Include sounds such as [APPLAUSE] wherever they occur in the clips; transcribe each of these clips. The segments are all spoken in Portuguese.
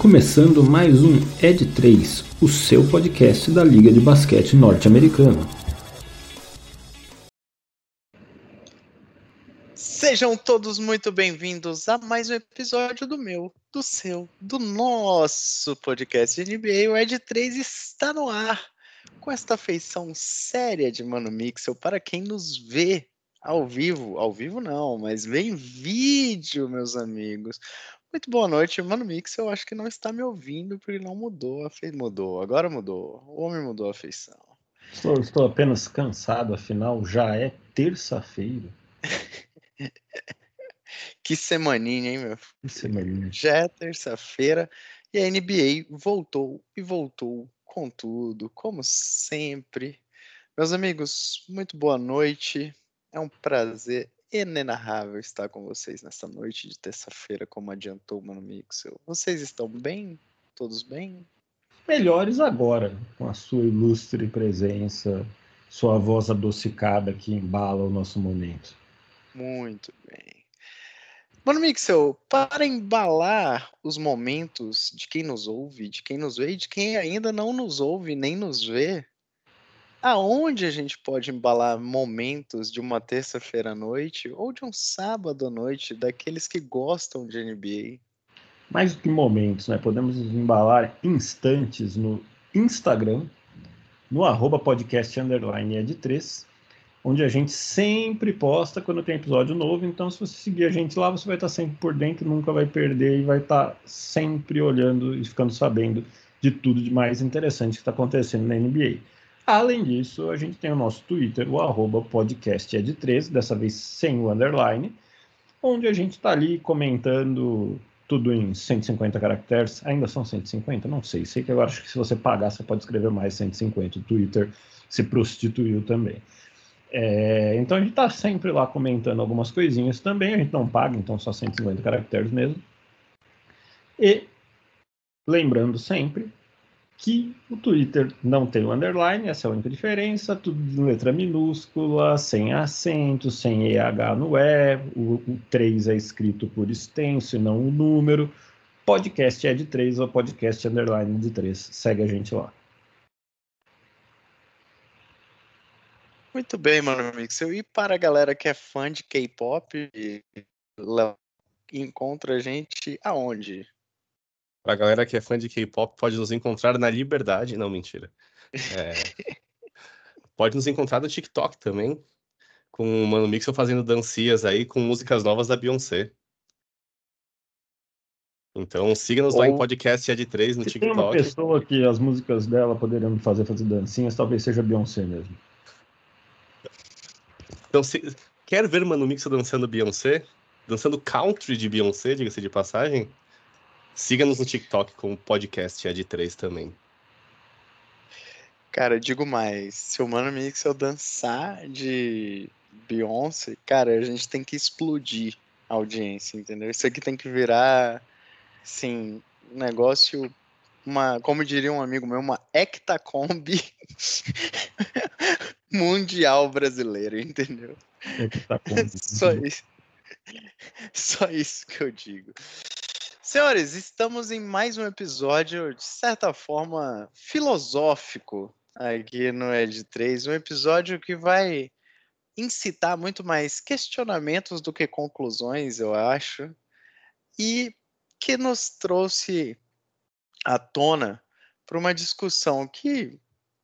começando mais um Ed 3, o seu podcast da Liga de Basquete Norte-Americana. Sejam todos muito bem-vindos a mais um episódio do meu, do seu, do nosso podcast de NBA. O Ed 3 está no ar com esta feição séria de Mano Mixel para quem nos vê ao vivo. Ao vivo não, mas vê em vídeo, meus amigos. Muito boa noite, Mano Mix. Eu acho que não está me ouvindo porque não mudou a feição. Mudou, agora mudou. O homem mudou a feição. Estou, estou apenas cansado, afinal já é terça-feira. [LAUGHS] que semaninha, hein, meu? Que semaninha. Já é terça-feira e a NBA voltou e voltou com tudo, como sempre. Meus amigos, muito boa noite. É um prazer inenarrável estar com vocês nessa noite de terça-feira, como adiantou o Mano Mixel. Vocês estão bem? Todos bem? Melhores agora, com a sua ilustre presença, sua voz adocicada que embala o nosso momento. Muito bem. Mano Mixel, para embalar os momentos de quem nos ouve, de quem nos vê e de quem ainda não nos ouve nem nos vê, aonde a gente pode embalar momentos de uma terça-feira à noite ou de um sábado à noite daqueles que gostam de NBA? Mais do que momentos, né? Podemos embalar instantes no Instagram, no arroba podcast underline ed 3, onde a gente sempre posta quando tem episódio novo. Então, se você seguir a gente lá, você vai estar sempre por dentro, nunca vai perder e vai estar sempre olhando e ficando sabendo de tudo de mais interessante que está acontecendo na NBA. Além disso, a gente tem o nosso Twitter, o arroba podcasted13, dessa vez sem o underline, onde a gente está ali comentando tudo em 150 caracteres. Ainda são 150? Não sei. Sei que agora acho que se você pagar, você pode escrever mais 150. O Twitter se prostituiu também. É, então a gente está sempre lá comentando algumas coisinhas também. A gente não paga, então só 150 caracteres mesmo. E lembrando sempre que o Twitter não tem o underline, essa é a única diferença, tudo em letra minúscula, sem acento, sem EH no E, o, o 3 é escrito por extenso e não o número. Podcast é de 3 ou podcast underline de 3. Segue a gente lá. Muito bem, mano Mixel. E para a galera que é fã de K-pop, encontra a gente aonde? Pra galera que é fã de K-pop, pode nos encontrar na Liberdade. Não, mentira. É... pode nos encontrar no TikTok também, com o Mano Mixel fazendo dancias aí com músicas novas da Beyoncé. Então siga-nos Ou... lá em podcast Ed 3 no se TikTok. Tem uma pessoa que as músicas dela poderiam fazer fazer dancinhas, talvez seja Beyoncé mesmo. Então, se... quer ver Mano Mixel dançando Beyoncé? Dançando country de Beyoncé, diga-se de passagem? Siga-nos no TikTok com o podcast é de 3 também. Cara, eu digo mais, se o Mano Mixel dançar de Beyoncé, cara, a gente tem que explodir a audiência, entendeu? Isso aqui tem que virar, assim, um negócio, uma, como diria um amigo meu, uma hectacombi [LAUGHS] mundial brasileira, entendeu? Hectacombi. [LAUGHS] Só isso. Só isso que eu digo. Senhores, estamos em mais um episódio, de certa forma, filosófico aqui no Ed 3. Um episódio que vai incitar muito mais questionamentos do que conclusões, eu acho. E que nos trouxe à tona para uma discussão que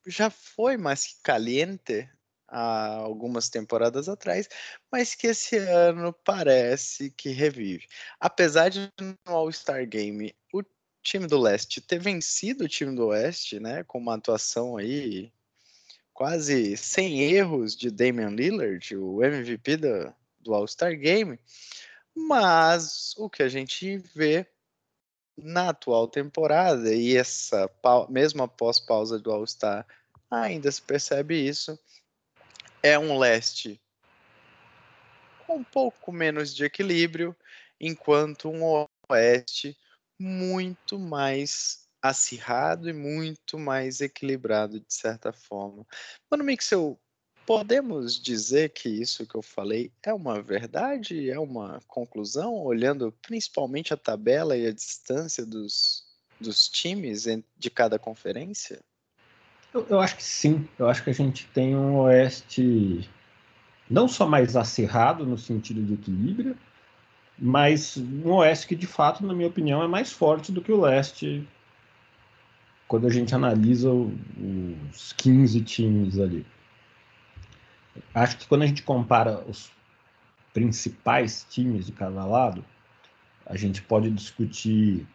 já foi mais caliente há algumas temporadas atrás, mas que esse ano parece que revive. Apesar de no All-Star Game o time do leste ter vencido o time do oeste, né, com uma atuação aí quase sem erros de Damian Lillard, o MVP do, do All-Star Game, mas o que a gente vê na atual temporada e essa mesmo após pausa do All-Star ainda se percebe isso é um leste com um pouco menos de equilíbrio, enquanto um oeste muito mais acirrado e muito mais equilibrado de certa forma. Mano Mixel, podemos dizer que isso que eu falei é uma verdade, é uma conclusão, olhando principalmente a tabela e a distância dos dos times de cada conferência? Eu, eu, acho que sim. Eu acho que a gente tem um Oeste não só mais acirrado no sentido de equilíbrio, mas um Oeste que, de fato, na minha opinião, é mais forte do que o Leste quando a gente analisa os 15 times ali. Acho que quando a gente compara os principais times de cada lado, a gente pode discutir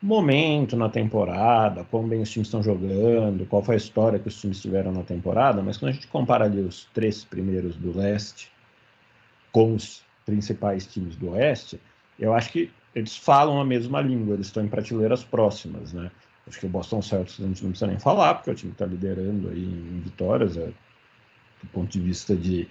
momento na temporada, quão bem os times estão jogando, qual foi a história que os times tiveram na temporada, mas quando a gente compara ali os três primeiros do leste com os principais times do oeste, eu acho que eles falam a mesma língua, eles estão em prateleiras próximas, né? Acho que o Boston Celtics a gente não precisa nem falar, porque o time está liderando aí em vitórias, é, do ponto de vista de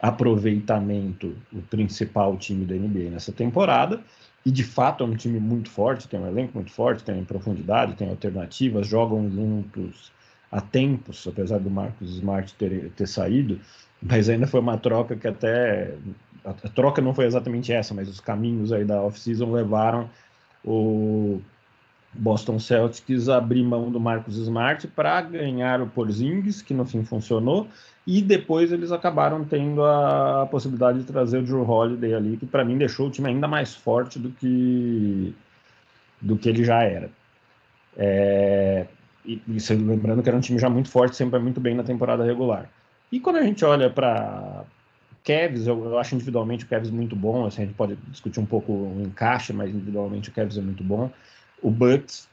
aproveitamento, o principal time da NBA nessa temporada. E de fato é um time muito forte, tem um elenco muito forte, tem profundidade, tem alternativas, jogam juntos há tempos, apesar do Marcos Smart ter, ter saído, mas ainda foi uma troca que até. A, troca não foi exatamente essa, mas os caminhos aí da off-season levaram o Boston Celtics abrir mão do Marcos Smart para ganhar o Porzingis, que no fim funcionou, e depois eles acabaram tendo a possibilidade de trazer o Drew Holiday ali, que para mim deixou o time ainda mais forte do que do que ele já era. É, e, e lembrando que era um time já muito forte, sempre muito bem na temporada regular. E quando a gente olha para Kevs, eu, eu, acho individualmente o Kevs muito bom, assim, a gente pode discutir um pouco o encaixe, mas individualmente o Kevs é muito bom o Bucks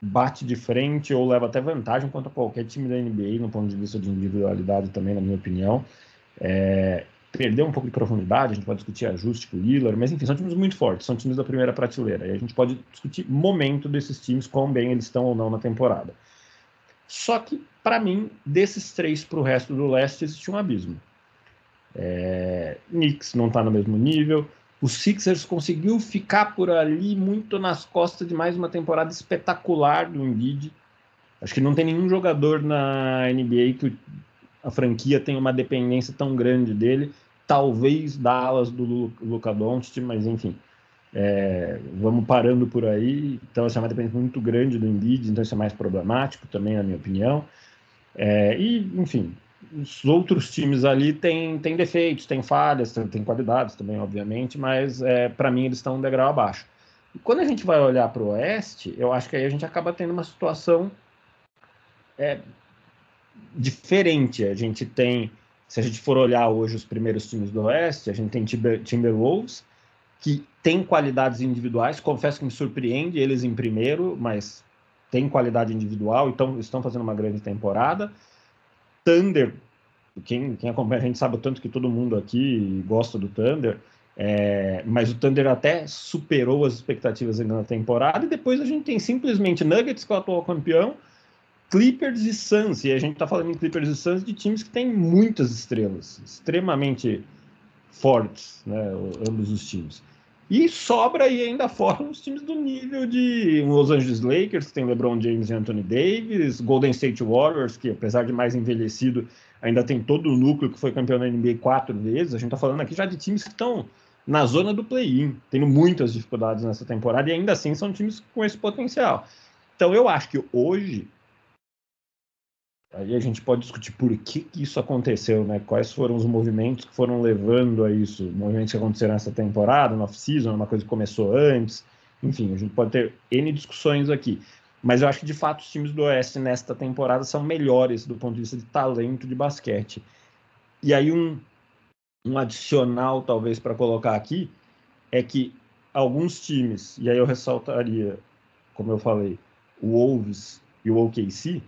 bate de frente ou leva até vantagem contra qualquer time da NBA, no ponto de vista de individualidade também, na minha opinião. É, perdeu um pouco de profundidade, a gente pode discutir ajuste com o Lillard, mas enfim, são times muito fortes, são times da primeira prateleira, e a gente pode discutir momento desses times, quão bem eles estão ou não na temporada. Só que, para mim, desses três para o resto do leste, existe um abismo. É, Knicks não está no mesmo nível, o Sixers conseguiu ficar por ali muito nas costas de mais uma temporada espetacular do Embiid. Acho que não tem nenhum jogador na NBA que a franquia tenha uma dependência tão grande dele. Talvez Dallas do Luca Doncic, mas enfim. É, vamos parando por aí. Então, essa é uma dependência muito grande do Embiid, então isso é mais problemático também, na minha opinião. É, e, enfim, os outros times ali têm, têm defeitos, têm falhas, têm qualidades também, obviamente, mas é, para mim eles estão um degrau abaixo. E quando a gente vai olhar para o Oeste, eu acho que aí a gente acaba tendo uma situação é, diferente. A gente tem, se a gente for olhar hoje os primeiros times do Oeste, a gente tem Timber, Timberwolves, que tem qualidades individuais, confesso que me surpreende eles em primeiro, mas tem qualidade individual, então estão fazendo uma grande temporada. Thunder, quem, quem acompanha a gente sabe o tanto que todo mundo aqui gosta do Thunder, é, mas o Thunder até superou as expectativas ainda na temporada, e depois a gente tem simplesmente Nuggets, que é o atual campeão, Clippers e Suns, e a gente está falando em Clippers e Suns de times que têm muitas estrelas, extremamente fortes, né, ambos os times. E sobra aí ainda fora os times do nível de Los Angeles Lakers, que tem LeBron James e Anthony Davis, Golden State Warriors, que apesar de mais envelhecido, ainda tem todo o núcleo que foi campeão da NBA quatro vezes. A gente está falando aqui já de times que estão na zona do play-in, tendo muitas dificuldades nessa temporada, e ainda assim são times com esse potencial. Então eu acho que hoje Aí a gente pode discutir por que, que isso aconteceu, né? Quais foram os movimentos que foram levando a isso, movimentos que aconteceram nessa temporada, no off-season, uma coisa que começou antes. Enfim, a gente pode ter N discussões aqui. Mas eu acho que, de fato, os times do Oeste nesta temporada são melhores do ponto de vista de talento de basquete. E aí, um, um adicional, talvez, para colocar aqui, é que alguns times, e aí eu ressaltaria, como eu falei, o Wolves e o OKC,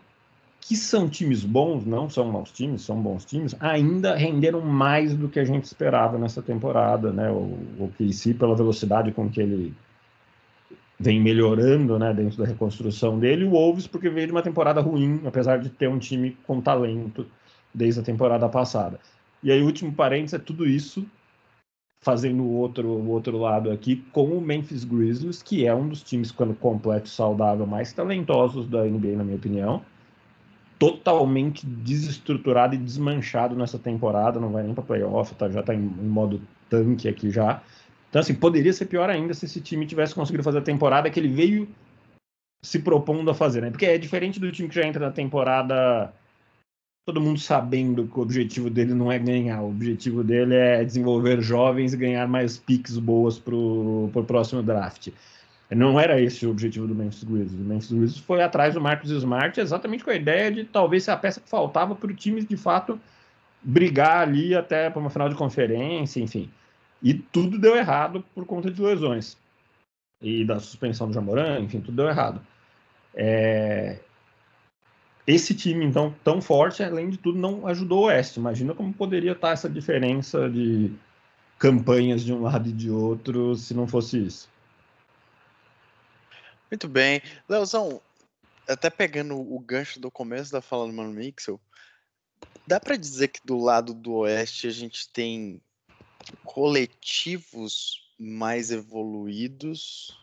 que são times bons, não são maus times, são bons times, ainda renderam mais do que a gente esperava nessa temporada, né? O, o KC, pela velocidade com que ele vem melhorando, né, dentro da reconstrução dele, o Wolves porque veio de uma temporada ruim, apesar de ter um time com talento desde a temporada passada. E aí, último parênteses é tudo isso fazendo o outro, o outro lado aqui com o Memphis Grizzlies, que é um dos times, quando completo saudável, mais talentosos da NBA, na minha opinião totalmente desestruturado e desmanchado nessa temporada, não vai nem para playoff, tá, já está em, em, modo tanque aqui já. Então, assim, poderia ser pior ainda se esse time tivesse conseguido fazer a temporada que ele veio se propondo a fazer, né? Porque é diferente do time que já entra na temporada todo mundo sabendo que o objetivo dele não é ganhar, o objetivo dele é desenvolver jovens e ganhar mais picks boas para o próximo draft. Não era esse o objetivo do Memphis Grizzlies. O Memphis Grizzlies foi atrás do Marcus Smart exatamente com a ideia de talvez ser a peça que faltava para o time de fato brigar ali até para uma final de conferência, enfim. E tudo deu errado por conta de lesões. E da suspensão do Jamoran, enfim, tudo deu errado. É... Esse time, então, tão forte, além de tudo, não ajudou o Oeste. Imagina como poderia estar essa diferença de campanhas de um lado e de outro se não fosse isso. Muito bem. Leozão, até pegando o gancho do começo da fala do Mano Mixel, dá para dizer que do lado do Oeste a gente tem coletivos mais evoluídos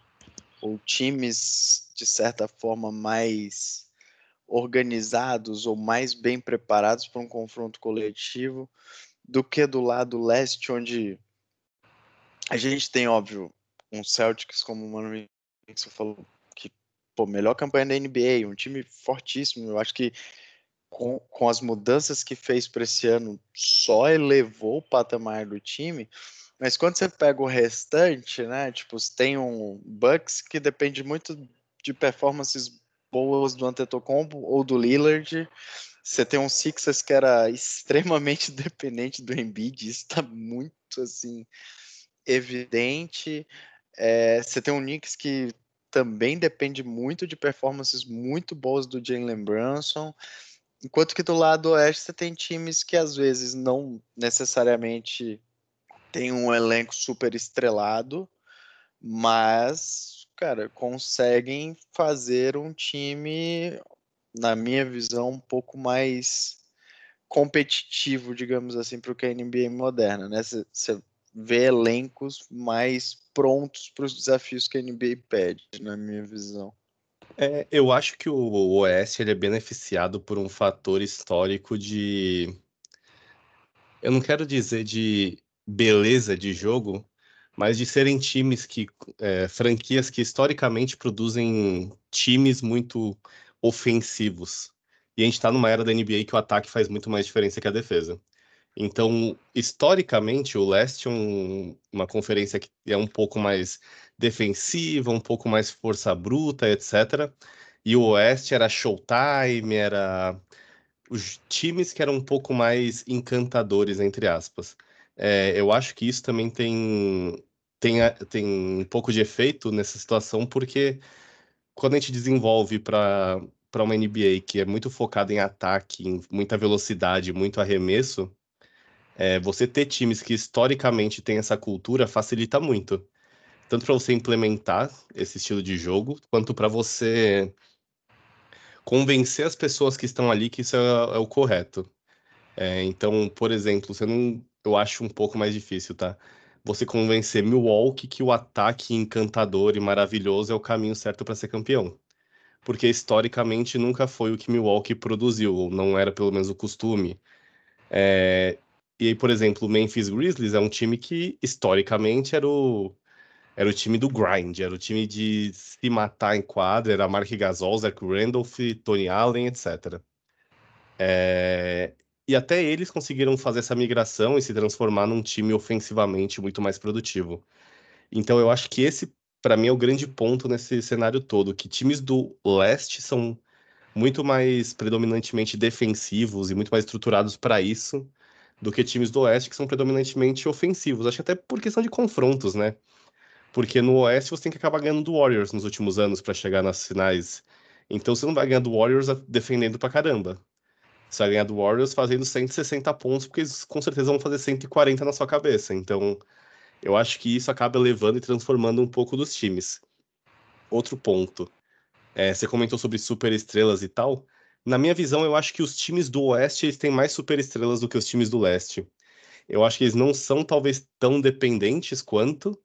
ou times de certa forma mais organizados ou mais bem preparados para um confronto coletivo do que do lado leste, onde a gente tem, óbvio, um Celtics, como o Mano você falou, pô, melhor campanha da NBA, um time fortíssimo. Eu acho que com, com as mudanças que fez para esse ano, só elevou o patamar do time. Mas quando você pega o restante, né? Tipo, tem um Bucks que depende muito de performances boas do Antetokounmpo ou do Lillard. Você tem um Sixers que era [LAUGHS] extremamente dependente do Embiid, isso está muito assim evidente. É, você tem um Knicks que também depende muito de performances muito boas do Jalen Brunson. Enquanto que do lado oeste você tem times que às vezes não necessariamente tem um elenco super estrelado, mas, cara, conseguem fazer um time, na minha visão, um pouco mais competitivo, digamos assim, para o que é a NBA moderna, né? Você vê elencos mais prontos para os desafios que a NBA pede, na minha visão. É, eu acho que o OS ele é beneficiado por um fator histórico de. Eu não quero dizer de beleza de jogo, mas de serem times que. É, franquias que historicamente produzem times muito ofensivos. E a gente está numa era da NBA que o ataque faz muito mais diferença que a defesa. Então, historicamente, o leste é um, uma conferência que é um pouco mais defensiva, um pouco mais força bruta, etc. E o oeste era showtime, era os times que eram um pouco mais encantadores, entre aspas. É, eu acho que isso também tem, tem, tem um pouco de efeito nessa situação, porque quando a gente desenvolve para para uma NBA que é muito focada em ataque, em muita velocidade, muito arremesso, é, você ter times que historicamente têm essa cultura facilita muito. Tanto para você implementar esse estilo de jogo, quanto para você convencer as pessoas que estão ali que isso é, é o correto. É, então, por exemplo, você não eu acho um pouco mais difícil, tá? Você convencer Milwaukee que o ataque encantador e maravilhoso é o caminho certo para ser campeão. Porque historicamente nunca foi o que Milwaukee produziu, não era pelo menos o costume. É... E aí, por exemplo, o Memphis Grizzlies é um time que historicamente era o, era o time do grind, era o time de se matar em quadra, era Mark Gasol, Zach Randolph, Tony Allen, etc. É... E até eles conseguiram fazer essa migração e se transformar num time ofensivamente muito mais produtivo. Então eu acho que esse, para mim, é o grande ponto nesse cenário todo, que times do leste são muito mais predominantemente defensivos e muito mais estruturados para isso do que times do oeste que são predominantemente ofensivos. Acho que até por questão de confrontos, né? Porque no oeste você tem que acabar ganhando do Warriors nos últimos anos para chegar nas finais. Então você não vai ganhar do Warriors defendendo pra caramba. Você vai ganhar do Warriors fazendo 160 pontos, porque eles com certeza vão fazer 140 na sua cabeça. Então, eu acho que isso acaba levando e transformando um pouco dos times. Outro ponto. É, você comentou sobre super estrelas e tal. Na minha visão, eu acho que os times do Oeste eles têm mais super estrelas do que os times do Leste. Eu acho que eles não são talvez tão dependentes quanto,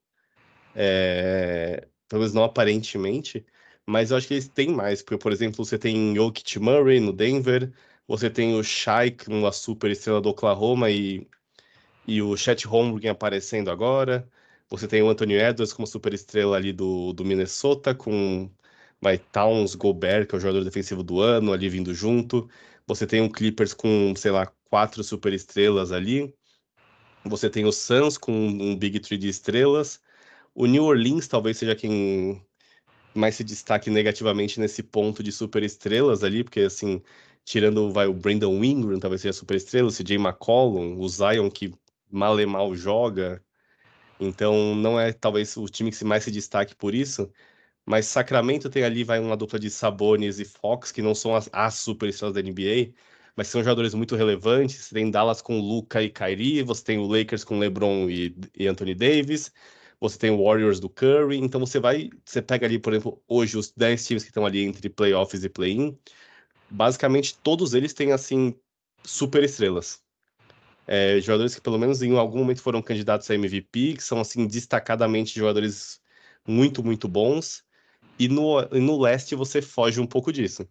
é, talvez não aparentemente, mas eu acho que eles têm mais, porque, por exemplo, você tem Jokic Murray no Denver, você tem o Shai, uma super estrela do Oklahoma, e, e o Chet Holmgren aparecendo agora. Você tem o Anthony Edwards como super estrela ali do, do Minnesota, com vai Towns, Gobert, que é o jogador defensivo do ano, ali vindo junto. Você tem um Clippers com, sei lá, quatro super estrelas ali. Você tem o Suns com um Big Three de estrelas. O New Orleans talvez seja quem mais se destaque negativamente nesse ponto de super estrelas ali, porque assim, tirando vai o Brandon Ingram, talvez seja super estrela, o CJ McCollum, o Zion que mal e mal joga. Então não é talvez o time que mais se destaque por isso, mas Sacramento tem ali vai uma dupla de Sabonis e Fox, que não são as, as super estrelas da NBA, mas são jogadores muito relevantes. Você tem Dallas com Luca e Kyrie, você tem o Lakers com LeBron e, e Anthony Davis, você tem o Warriors do Curry, então você vai, você pega ali, por exemplo, hoje os 10 times que estão ali entre playoffs e play-in, basicamente todos eles têm assim super estrelas. É, jogadores que pelo menos em algum momento foram candidatos a MVP, que são assim destacadamente jogadores muito, muito bons. E no, e no leste você foge um pouco disso.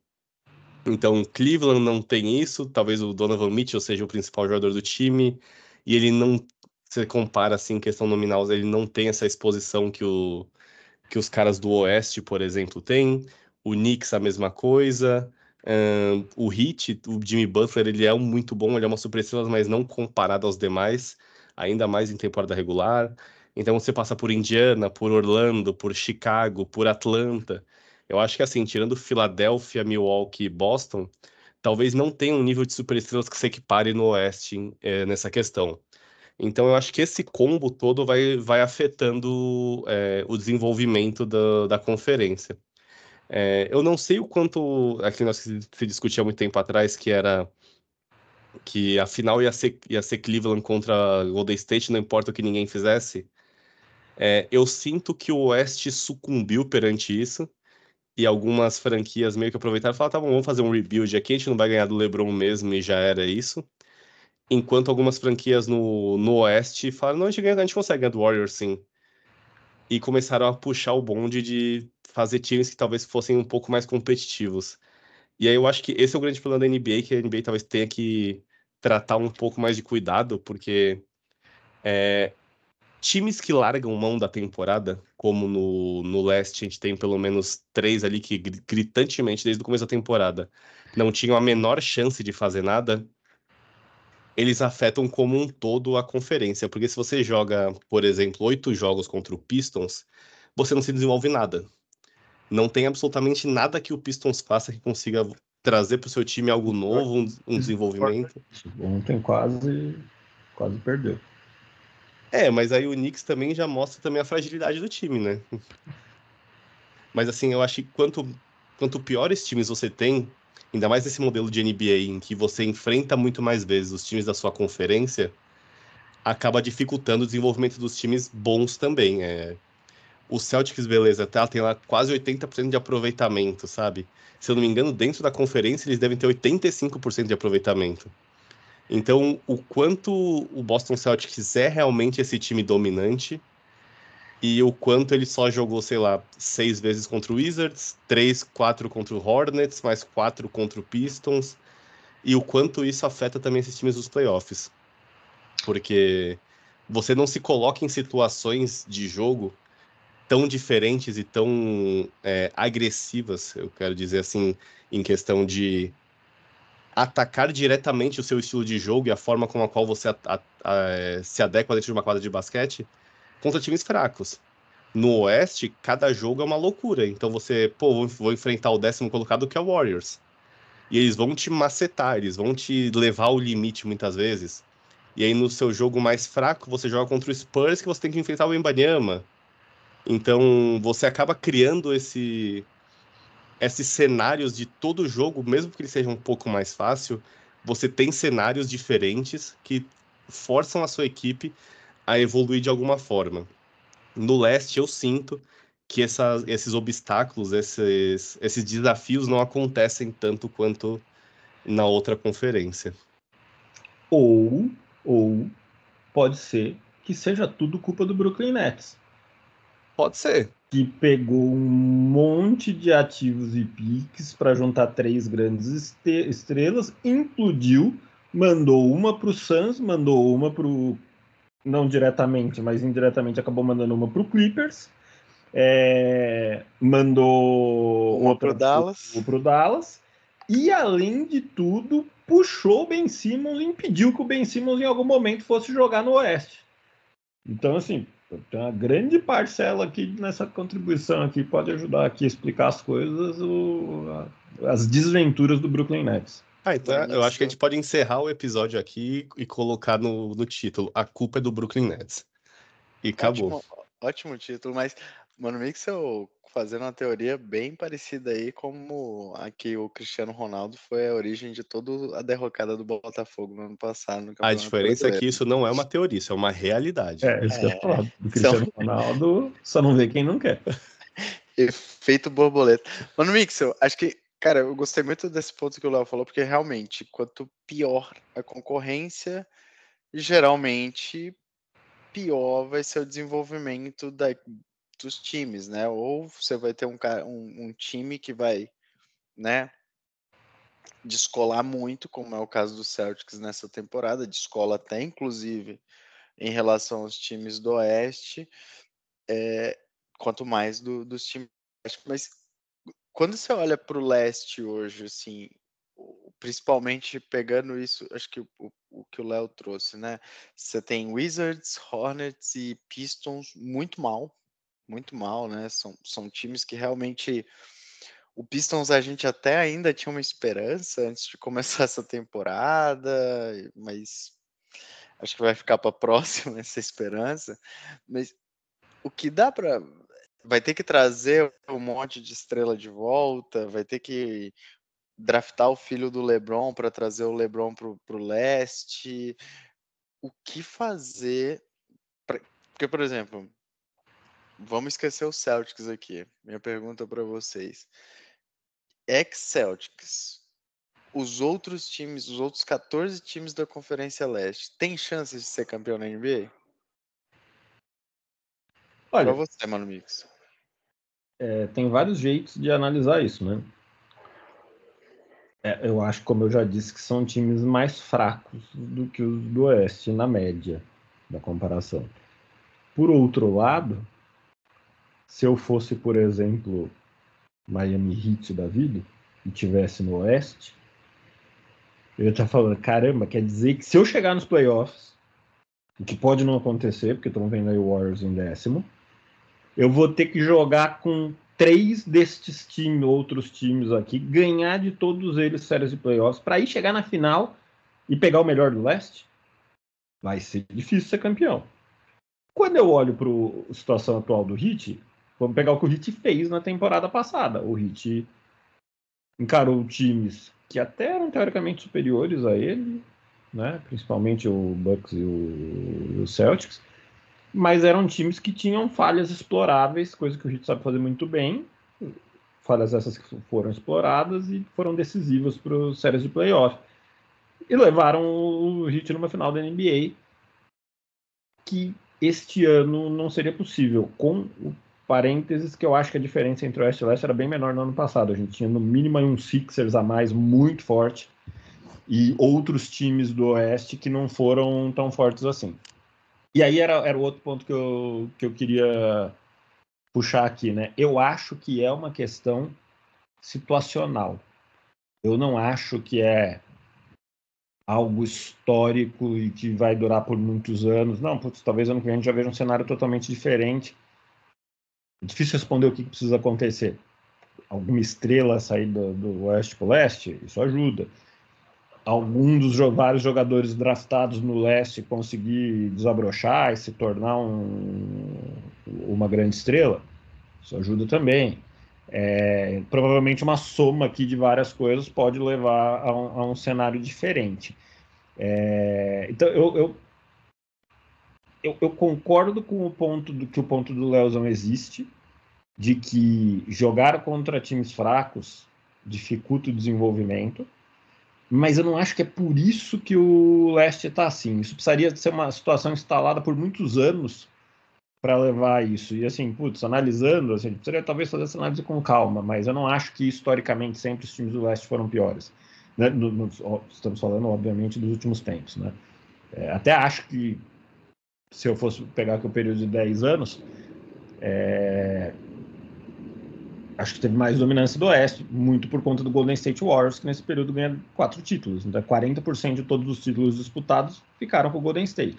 Então, Cleveland não tem isso, talvez o Donovan Mitchell seja o principal jogador do time, e ele não, você compara assim, questão nominal, ele não tem essa exposição que, o, que os caras do Oeste, por exemplo, têm. O Knicks, a mesma coisa. Um, o Heat, o Jimmy Butler, ele é um muito bom, ele é uma superestrela, mas não comparado aos demais, ainda mais em temporada regular. Então você passa por Indiana, por Orlando, por Chicago, por Atlanta. Eu acho que assim, tirando Filadélfia, Milwaukee e Boston, talvez não tenha um nível de superestrelas que se equipare no Oeste é, nessa questão. Então eu acho que esse combo todo vai, vai afetando é, o desenvolvimento da, da conferência. É, eu não sei o quanto. Aqui nós se discutia muito tempo atrás que era que a final ia ser, ia ser Cleveland contra Golden State, não importa o que ninguém fizesse. É, eu sinto que o Oeste sucumbiu perante isso e algumas franquias meio que aproveitaram e falaram: tá bom, vamos fazer um rebuild aqui, a gente não vai ganhar do LeBron mesmo e já era isso. Enquanto algumas franquias no, no Oeste falaram: não, a gente, ganha, a gente consegue ganhar do Warriors sim. E começaram a puxar o bonde de fazer times que talvez fossem um pouco mais competitivos. E aí eu acho que esse é o grande problema da NBA, que a NBA talvez tenha que tratar um pouco mais de cuidado, porque é, times que largam mão da temporada, como no, no leste a gente tem pelo menos três ali que gritantemente desde o começo da temporada não tinham a menor chance de fazer nada, eles afetam como um todo a conferência. Porque se você joga, por exemplo, oito jogos contra o Pistons, você não se desenvolve nada não tem absolutamente nada que o Pistons faça que consiga trazer para o seu time algo novo, um, um desenvolvimento. Ontem quase, quase perdeu. É, mas aí o Knicks também já mostra também a fragilidade do time, né? Mas assim, eu acho que quanto, quanto piores times você tem, ainda mais nesse modelo de NBA em que você enfrenta muito mais vezes os times da sua conferência, acaba dificultando o desenvolvimento dos times bons também. É, o Celtics, beleza, tá, tem lá quase 80% de aproveitamento, sabe? Se eu não me engano, dentro da conferência eles devem ter 85% de aproveitamento. Então, o quanto o Boston Celtics é realmente esse time dominante e o quanto ele só jogou, sei lá, seis vezes contra o Wizards, três, quatro contra o Hornets, mais quatro contra o Pistons, e o quanto isso afeta também esses times dos playoffs. Porque você não se coloca em situações de jogo tão diferentes e tão é, agressivas, eu quero dizer assim, em questão de atacar diretamente o seu estilo de jogo e a forma com a qual você a, a, a, se adequa dentro de uma quadra de basquete contra times fracos. No Oeste, cada jogo é uma loucura. Então você, pô, vou enfrentar o décimo colocado que é o Warriors. E eles vão te macetar, eles vão te levar ao limite muitas vezes. E aí no seu jogo mais fraco, você joga contra o Spurs que você tem que enfrentar o Embanyama então você acaba criando esse esses cenários de todo jogo, mesmo que ele seja um pouco mais fácil, você tem cenários diferentes que forçam a sua equipe a evoluir de alguma forma. No leste eu sinto que essa, esses obstáculos, esses, esses desafios não acontecem tanto quanto na outra conferência. Ou, ou pode ser que seja tudo culpa do Brooklyn Nets. Pode ser. Que pegou um monte de ativos e piques para juntar três grandes estrelas, implodiu, mandou uma para o Suns, mandou uma para o. Não diretamente, mas indiretamente acabou mandando uma para o Clippers. é, mandou uma para o Dallas. Pro Dallas. E além de tudo, puxou o Ben Simmons e impediu que o Ben Simmons em algum momento fosse jogar no Oeste. Então, assim, tem uma grande parcela aqui nessa contribuição aqui, pode ajudar aqui a explicar as coisas, o, as desventuras do Brooklyn Nets. Ah, então eu acho que a gente pode encerrar o episódio aqui e colocar no, no título: A culpa é do Brooklyn Nets. E acabou. Ótimo, ótimo título, mas, mano, Mixel fazendo uma teoria bem parecida aí como a que o Cristiano Ronaldo foi a origem de toda a derrocada do Botafogo no ano passado. a diferença é que isso não é uma teoria, isso é uma realidade. É, isso é. que eu ia falar. O Cristiano Ronaldo só não vê quem não quer. [LAUGHS] Efeito borboleta. Mano, Mixel, acho que, cara, eu gostei muito desse ponto que o Léo falou, porque realmente, quanto pior a concorrência, geralmente pior vai ser o desenvolvimento da, dos times, né? Ou você vai ter um, um, um time que vai, né, descolar muito, como é o caso do Celtics nessa temporada, descola até inclusive em relação aos times do Oeste, é, quanto mais do, dos times. Mas quando você olha para o leste hoje, assim, principalmente pegando isso, acho que o, o que o Léo trouxe, né? Você tem Wizards, Hornets e Pistons muito mal, muito mal, né? São, são times que realmente. O Pistons a gente até ainda tinha uma esperança antes de começar [LAUGHS] essa temporada, mas acho que vai ficar para a [LAUGHS] próxima essa esperança. Mas o que dá para. Vai ter que trazer um monte de estrela de volta, vai ter que draftar o filho do LeBron para trazer o LeBron para o leste. O que fazer? Pra... Porque, por exemplo, Vamos esquecer o Celtics aqui. Minha pergunta para vocês. Ex-Celtics, os outros times, os outros 14 times da Conferência Leste, têm chances de ser campeão na NBA? Olha, para você, Mano Mix. É, tem vários jeitos de analisar isso, né? É, eu acho, como eu já disse, que são times mais fracos do que os do Oeste, na média da comparação. Por outro lado, se eu fosse, por exemplo, Miami Heat da vida e tivesse no Oeste, eu ia estar falando, caramba, quer dizer que se eu chegar nos playoffs, o que pode não acontecer, porque estamos vendo aí o Warriors em décimo, eu vou ter que jogar com três destes times, outros times aqui, ganhar de todos eles séries de playoffs, para ir chegar na final e pegar o melhor do leste. Vai ser difícil ser campeão. Quando eu olho para a situação atual do Heat, Vamos pegar o que o Heat fez na temporada passada. O Heat encarou times que até eram teoricamente superiores a ele, né? principalmente o Bucks e o, o Celtics, mas eram times que tinham falhas exploráveis, coisa que o Heat sabe fazer muito bem. Falhas essas que foram exploradas e foram decisivas para os séries de playoff. E levaram o Heat numa final da NBA que este ano não seria possível com o parênteses que eu acho que a diferença entre o Oeste e o Leste era bem menor no ano passado. A gente tinha no mínimo um Sixers a mais muito forte e outros times do Oeste que não foram tão fortes assim. E aí era, era o outro ponto que eu, que eu queria puxar aqui, né? Eu acho que é uma questão situacional. Eu não acho que é algo histórico e que vai durar por muitos anos. Não, putz, talvez ano que vem a gente já veja um cenário totalmente diferente difícil responder o que precisa acontecer. Alguma estrela sair do, do oeste para o leste, isso ajuda. Algum dos vários jogadores draftados no leste conseguir desabrochar e se tornar um, uma grande estrela, isso ajuda também. É, provavelmente uma soma aqui de várias coisas pode levar a um, a um cenário diferente. É, então eu, eu, eu, eu, concordo com o ponto do que o ponto do Leozão existe, de que jogar contra times fracos dificulta o desenvolvimento, mas eu não acho que é por isso que o leste está assim. Isso precisaria ser uma situação instalada por muitos anos para levar isso. E assim, putz, analisando, assim, precisaria talvez fazer essa análise com calma, mas eu não acho que historicamente sempre os times do leste foram piores. Né? No, no, estamos falando, obviamente, dos últimos tempos. Né? É, até acho que se eu fosse pegar aqui o período de 10 anos, é, acho que teve mais dominância do Oeste, muito por conta do Golden State Warriors, que nesse período ganha quatro títulos. Então, 40% de todos os títulos disputados ficaram com o Golden State.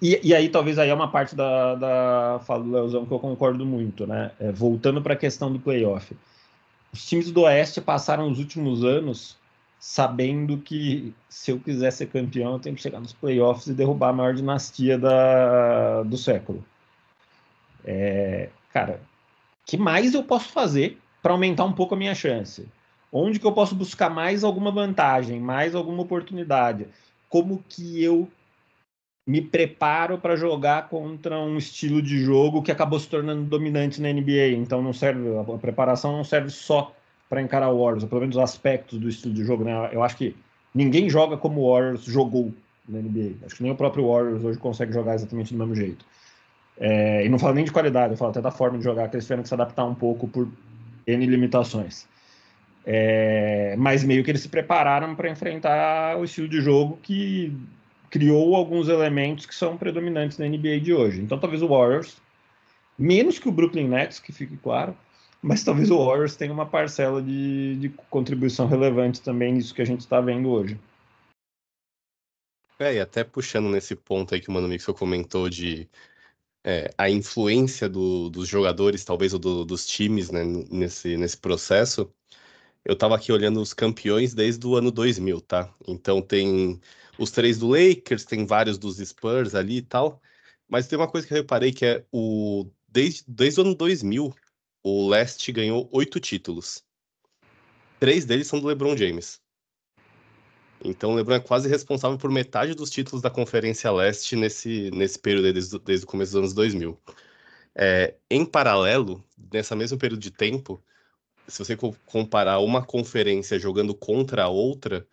E, e, aí, talvez aí é uma parte da, da fala do Leozão que eu concordo muito, né? É, voltando para a questão do playoff. Os times do Oeste passaram os últimos anos sabendo que se eu quiser ser campeão, eu tenho que chegar nos playoffs e derrubar a maior dinastia da, do século. É, cara, que mais eu posso fazer para aumentar um pouco a minha chance? Onde que eu posso buscar mais alguma vantagem, mais alguma oportunidade? Como que eu me preparo para jogar contra um estilo de jogo que acabou se tornando dominante na NBA? Então não serve a preparação não serve só para encarar o Warriors, ou pelo menos os aspectos do estilo de jogo, né? Eu acho que ninguém joga como o Warriors jogou na NBA. Acho que nem o próprio Warriors hoje consegue jogar exatamente do mesmo jeito. É, e não falo nem de qualidade, eu falo até da forma de jogar, que eles tiveram que se adaptar um pouco por N limitações. É, mas meio que eles se prepararam para enfrentar o estilo de jogo que criou alguns elementos que são predominantes na NBA de hoje. Então talvez o Warriors, menos que o Brooklyn Nets, que fique claro, mas talvez o Warriors tenha uma parcela de, de contribuição relevante também nisso que a gente está vendo hoje. É, e até puxando nesse ponto aí que o Mano Mixel comentou de é, a influência do, dos jogadores, talvez, ou do, dos times, né, nesse, nesse processo, eu estava aqui olhando os campeões desde o ano 2000, tá? Então tem os três do Lakers, tem vários dos Spurs ali e tal, mas tem uma coisa que eu reparei que é o desde, desde o ano 2000, o Leste ganhou oito títulos. Três deles são do LeBron James. Então o LeBron é quase responsável por metade dos títulos da Conferência Leste nesse, nesse período desde, desde o começo dos anos 2000. É, em paralelo, nessa mesmo período de tempo, se você comparar uma conferência jogando contra a outra,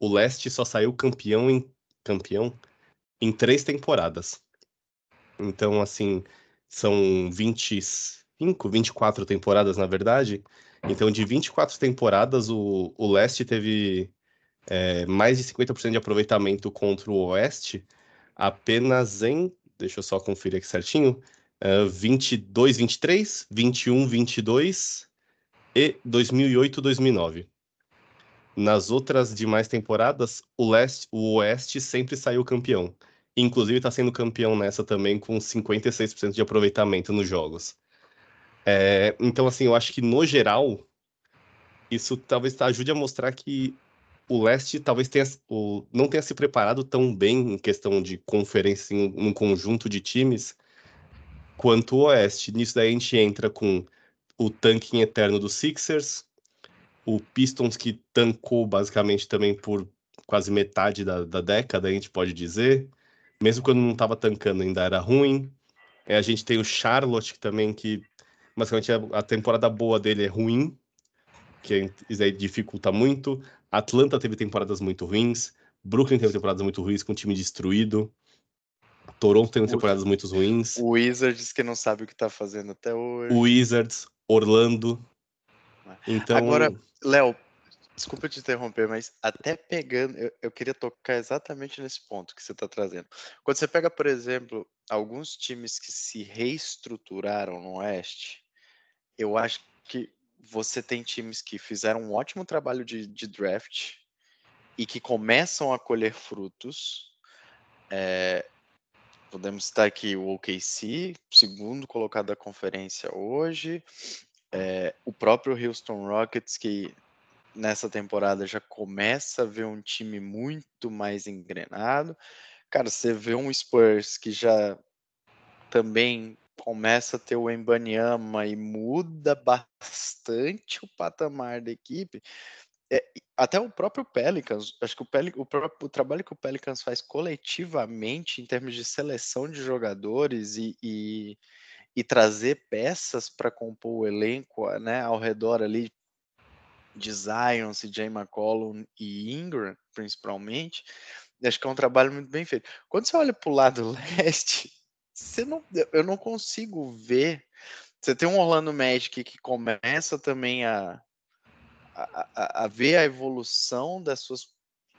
o Leste só saiu campeão em campeão em três temporadas. Então, assim, são 25, 24 temporadas, na verdade. Então, de 24 temporadas, o, o Leste teve é, mais de 50% de aproveitamento contra o Oeste, apenas em, deixa eu só conferir aqui certinho, uh, 22, 23, 21, 22 e 2008, 2009. Nas outras demais temporadas, o, leste, o Oeste sempre saiu campeão. Inclusive está sendo campeão nessa também com 56% de aproveitamento nos jogos. É, então, assim, eu acho que no geral, isso talvez ajude a mostrar que o leste talvez tenha, o, não tenha se preparado tão bem em questão de conferência em um conjunto de times quanto o oeste. Nisso daí a gente entra com o tanking eterno dos Sixers, o Pistons que tancou basicamente também por quase metade da, da década, a gente pode dizer. Mesmo quando não estava tancando, ainda era ruim. É, a gente tem o Charlotte que também, que basicamente a, a temporada boa dele é ruim, que isso aí dificulta muito. Atlanta teve temporadas muito ruins, Brooklyn teve temporadas muito ruins com o time destruído. Toronto teve temporadas muito ruins. O Wizards que não sabe o que tá fazendo até hoje. O Wizards, Orlando. Então... Agora, Léo, desculpa te interromper, mas até pegando, eu, eu, queria tocar exatamente nesse ponto que você está trazendo. Quando você pega, por exemplo, alguns times que se reestruturaram no Oeste, eu acho que você tem times que fizeram um ótimo trabalho de, de draft e que começam a colher frutos. É, podemos citar aqui o OKC, segundo colocado da conferência hoje, é, o próprio Houston Rockets, que nessa temporada já começa a ver um time muito mais engrenado. Cara, você vê um Spurs que já também começa a ter o Embanyama e muda bastante o patamar da equipe. É, até o próprio Pelicans, acho que o, Pel o, próprio, o trabalho que o Pelicans faz coletivamente em termos de seleção de jogadores e, e, e trazer peças para compor o elenco né, ao redor ali de Zion, CJ McCollum e Ingram, principalmente, acho que é um trabalho muito bem feito. Quando você olha para o lado [LAUGHS] leste, você não, eu não consigo ver. Você tem um Orlando Magic que começa também a, a, a, ver a evolução das suas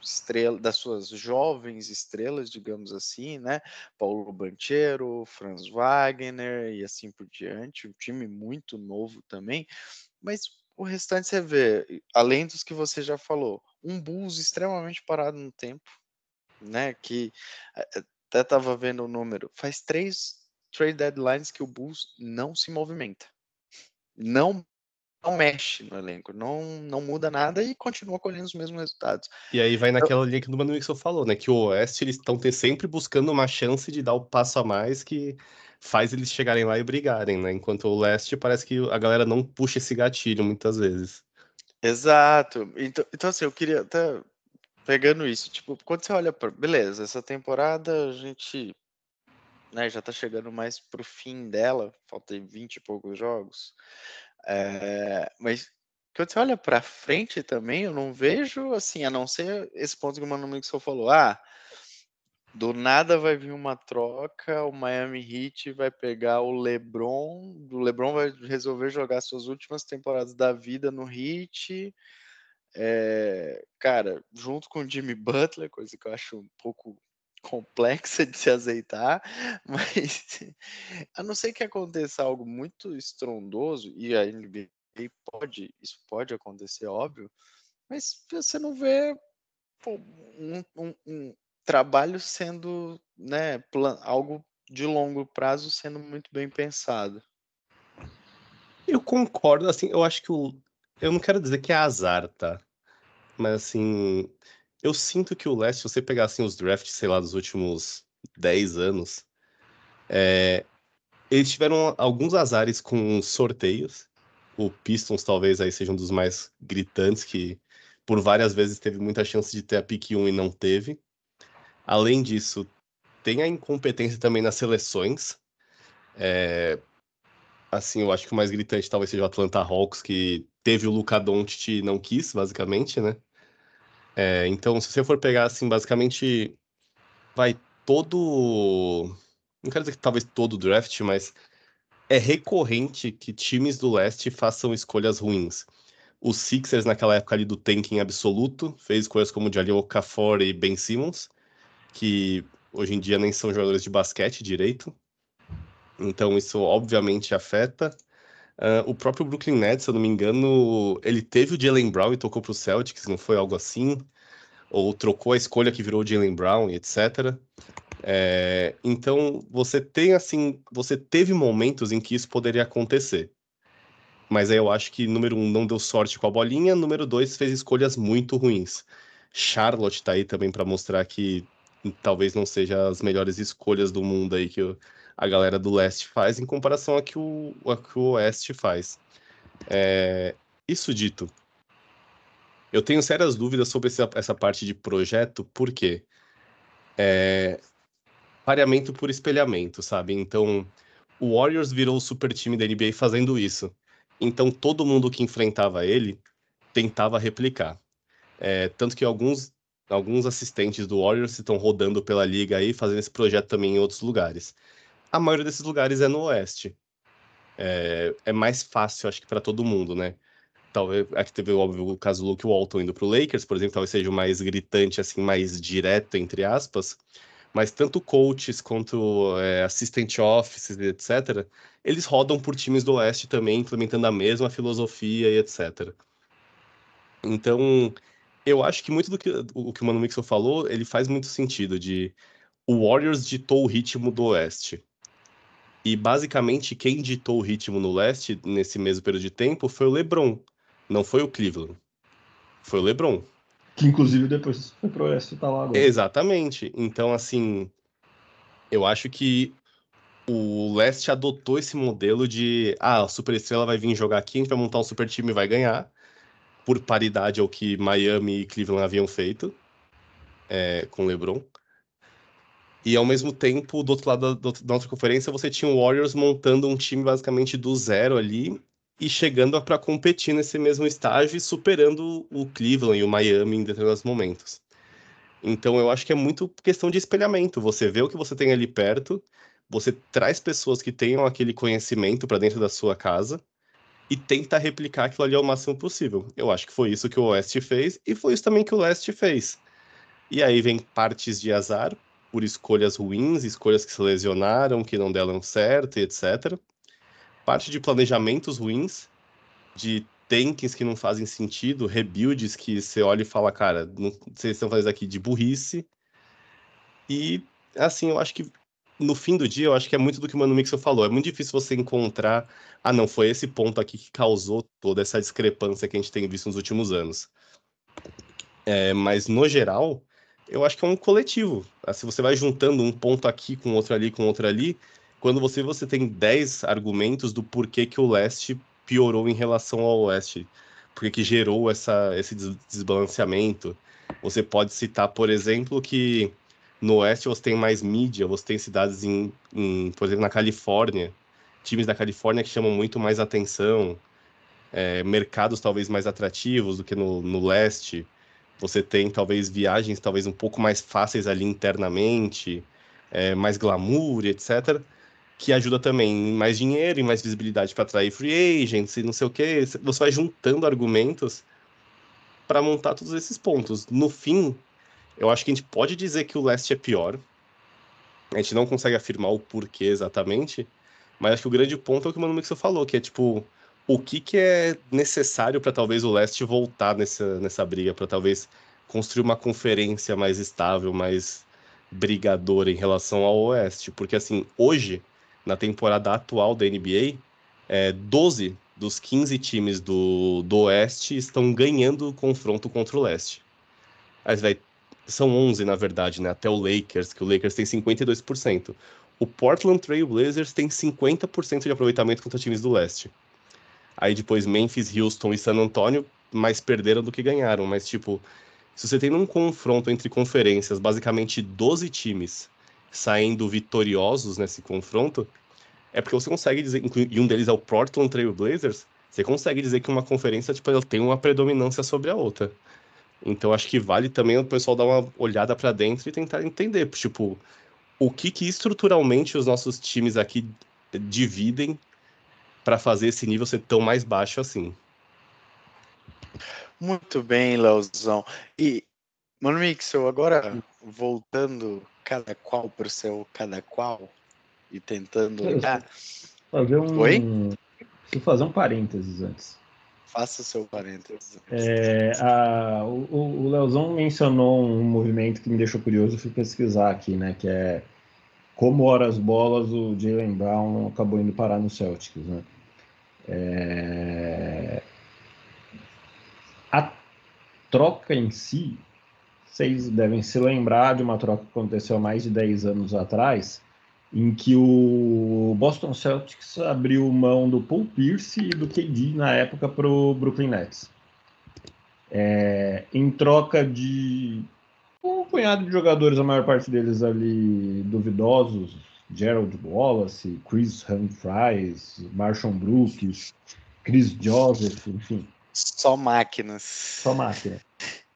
estrela, das suas jovens estrelas, digamos assim, né? Paulo Banchero, Franz Wagner e assim por diante, um time muito novo também, mas o restante você vê, além dos que você já falou, um Bulls extremamente parado no tempo, né? Que até estava vendo o número, faz três trade deadlines que o Bulls não se movimenta. Não não mexe no elenco, não, não muda nada e continua colhendo os mesmos resultados. E aí vai naquela linha que o Mano Mixon falou, né? Que o Oeste eles estão sempre buscando uma chance de dar o passo a mais que faz eles chegarem lá e brigarem, né? Enquanto o Leste parece que a galera não puxa esse gatilho muitas vezes. Exato. Então, então assim, eu queria até pegando isso, tipo, quando você olha para, beleza, essa temporada a gente né, já tá chegando mais pro fim dela, faltam 20 e poucos jogos. É, mas quando você olha para frente também, eu não vejo assim, a não ser esse ponto que o Mano Mixon falou, ah, do nada vai vir uma troca, o Miami Heat vai pegar o LeBron, o LeBron vai resolver jogar suas últimas temporadas da vida no Heat, é, cara, junto com o Jimmy Butler, coisa que eu acho um pouco [LAUGHS] complexa de se aceitar, [LAUGHS] mas a não ser que aconteça algo muito estrondoso, e a NBA pode, isso pode acontecer, óbvio, mas você não vê pô, um, um, um, trabalho sendo, né, algo de longo prazo sendo muito bem pensado. Eu concordo, assim, eu acho que o. Eu não quero dizer que é azar, tá? Mas assim, eu sinto que o Leste, se você pegar assim, os drafts, sei lá, dos últimos 10 anos, é, eles tiveram alguns azares com sorteios. O Pistons talvez aí seja um dos mais gritantes, que por várias vezes teve muita chance de ter a pick 1 e não teve. Além disso, tem a incompetência também nas seleções. É, assim, eu acho que o mais gritante talvez seja o Atlanta Hawks, que teve o Luca Doncic e não quis, basicamente, né? É, então, se você for pegar, assim, basicamente, vai todo. Não quero dizer que talvez todo draft, mas é recorrente que times do leste façam escolhas ruins. Os Sixers, naquela época ali do tanking absoluto, fez escolhas como Jaleel Okafor e Ben Simmons, que hoje em dia nem são jogadores de basquete direito. Então, isso obviamente afeta. Uh, o próprio Brooklyn Nets, se eu não me engano, ele teve o Jalen Brown e tocou para o Celtics, não foi algo assim? Ou trocou a escolha que virou o Jalen Brown, etc. É, então, você tem assim, você teve momentos em que isso poderia acontecer. Mas aí eu acho que, número um, não deu sorte com a bolinha, número dois, fez escolhas muito ruins. Charlotte tá aí também para mostrar que talvez não seja as melhores escolhas do mundo aí que a galera do leste faz em comparação a que o, a que o oeste faz. É, isso dito, eu tenho sérias dúvidas sobre essa, essa parte de projeto, porque é, pareamento por espelhamento, sabe? Então, o Warriors virou o super time da NBA fazendo isso. Então, todo mundo que enfrentava ele tentava replicar. É, tanto que alguns, alguns assistentes do Warriors estão rodando pela liga aí, fazendo esse projeto também em outros lugares a maioria desses lugares é no oeste. É, é mais fácil, acho que, para todo mundo, né? Talvez aqui teve óbvio o caso do Luke Walton indo para o Lakers, por exemplo, talvez seja o mais gritante, assim, mais direto, entre aspas. Mas tanto coaches quanto é, assistant offices, etc., eles rodam por times do Oeste também, implementando a mesma filosofia e etc. Então, eu acho que muito do que o que o Mano Mixon falou, ele faz muito sentido de o Warriors ditou o ritmo do Oeste. E basicamente quem ditou o ritmo no leste nesse mesmo período de tempo foi o LeBron, não foi o Cleveland. Foi o LeBron. Que inclusive depois foi pro oeste tá lá agora. Exatamente. Então assim, eu acho que o leste adotou esse modelo de ah, a superestrela vai vir jogar aqui, a gente vai montar um super time e vai ganhar, por paridade ao que Miami e Cleveland haviam feito é, com LeBron. E ao mesmo tempo, do outro lado da, da outra conferência, você tinha o Warriors montando um time basicamente do zero ali e chegando para competir nesse mesmo estágio e superando o Cleveland e o Miami em determinados momentos. Então eu acho que é muito questão de espelhamento. Você vê o que você tem ali perto, você traz pessoas que tenham aquele conhecimento para dentro da sua casa e tenta replicar aquilo ali ao máximo possível. Eu acho que foi isso que o Oeste fez e foi isso também que o Leste fez. E aí vem partes de azar, por escolhas ruins, escolhas que se lesionaram, que não deram certo, etc. Parte de planejamentos ruins, de tanks que não fazem sentido, rebuilds que você olha e fala, cara, não, vocês estão fazendo aqui de burrice. E, assim, eu acho que no fim do dia, eu acho que é muito do que o Mano Mixel falou. É muito difícil você encontrar, ah, não, foi esse ponto aqui que causou toda essa discrepância que a gente tem visto nos últimos anos. É, mas, no geral, eu acho que é um coletivo. Ah, se você vai juntando um ponto aqui com outro ali, com outro ali, quando você, você tem 10 argumentos do porquê que o leste piorou em relação ao oeste, porque que gerou essa, esse desbalanceamento. Você pode citar, por exemplo, que no oeste você tem mais mídia, você tem cidades em, em por exemplo, na Califórnia, times da Califórnia que chamam muito mais atenção, é, mercados talvez mais atrativos do que no, no leste. Você tem talvez viagens talvez um pouco mais fáceis ali internamente, é, mais glamour, etc. Que ajuda também em mais dinheiro, em mais visibilidade para atrair free agents e não sei o que. Você vai juntando argumentos para montar todos esses pontos. No fim, eu acho que a gente pode dizer que o leste é pior. A gente não consegue afirmar o porquê exatamente, mas acho que o grande ponto é o que o Mano Mixo falou, que é tipo, o que, que é necessário para talvez o leste voltar nessa, nessa briga, para talvez construir uma conferência mais estável, mais brigadora em relação ao oeste. Porque, assim, hoje, na temporada atual da NBA, é, 12 dos 15 times do, do oeste estão ganhando o confronto contra o leste. Aí vai, são 11, na verdade, né? Até o Lakers, que o Lakers tem 52%. O Portland Trail Blazers tem 50% de aproveitamento contra times do leste. Aí depois Memphis, Houston e San Antonio mais perderam do que ganharam. Mas, tipo, se você tem um confronto entre conferências, basicamente 12 times saindo vitoriosos nesse confronto, é porque você consegue dizer, e um deles é o Portland Trail Blazers, você consegue dizer que uma conferência tipo, ela tem uma predominância sobre a outra. Então acho que vale também o pessoal dar uma olhada para dentro e tentar entender, tipo, o que que estruturalmente os nossos times aqui dividem para fazer esse nível ser tão mais baixo assim. Muito bem, Leozão. E, Mano Mixel, agora voltando cada qual para o seu cada qual e tentando. Ah, fazer um... Oi? Preciso fazer um parênteses antes. Faça o seu parênteses. É, a, o, o Leozão mencionou um movimento que me deixou curioso, eu fui pesquisar aqui, né? Que é como horas bolas o Jalen Brown acabou indo parar no Celtics, né? É... A troca em si, vocês devem se lembrar de uma troca que aconteceu há mais de 10 anos atrás, em que o Boston Celtics abriu mão do Paul Pierce e do KD na época para o Brooklyn Nets. É, em troca de um punhado de jogadores, a maior parte deles ali duvidosos, Gerald Wallace, Chris Humphries, Marshall Brooks, Chris Joseph, enfim. Só máquinas. Só máquina.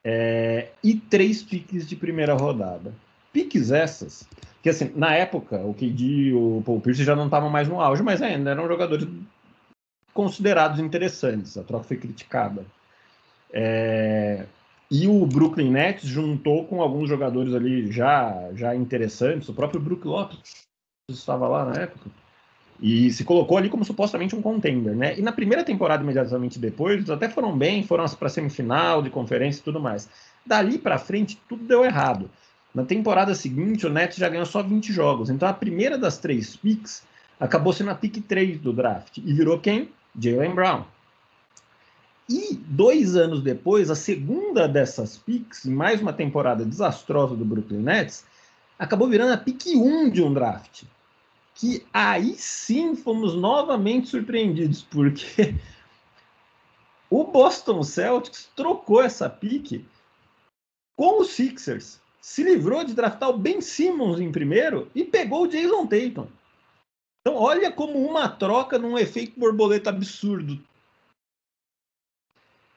É, e três piques de primeira rodada. Piques essas, que assim, na época, o KD e o Paul Pierce já não estavam mais no auge, mas ainda eram jogadores considerados interessantes. A troca foi criticada. É, e o Brooklyn Nets juntou com alguns jogadores ali já, já interessantes, o próprio Brook Lopes estava lá na época, e se colocou ali como supostamente um contender, né? E na primeira temporada, imediatamente depois, eles até foram bem, foram para semifinal de conferência e tudo mais. Dali para frente, tudo deu errado. Na temporada seguinte, o Nets já ganhou só 20 jogos. Então, a primeira das três picks acabou sendo a pick 3 do draft. E virou quem? Jalen Brown. E dois anos depois, a segunda dessas picks, mais uma temporada desastrosa do Brooklyn Nets, acabou virando a pick 1 de um draft que aí sim fomos novamente surpreendidos, porque [LAUGHS] o Boston Celtics trocou essa pique com os Sixers, se livrou de draftar o Ben Simmons em primeiro e pegou o Jason Tatum. Então, olha como uma troca num efeito borboleta absurdo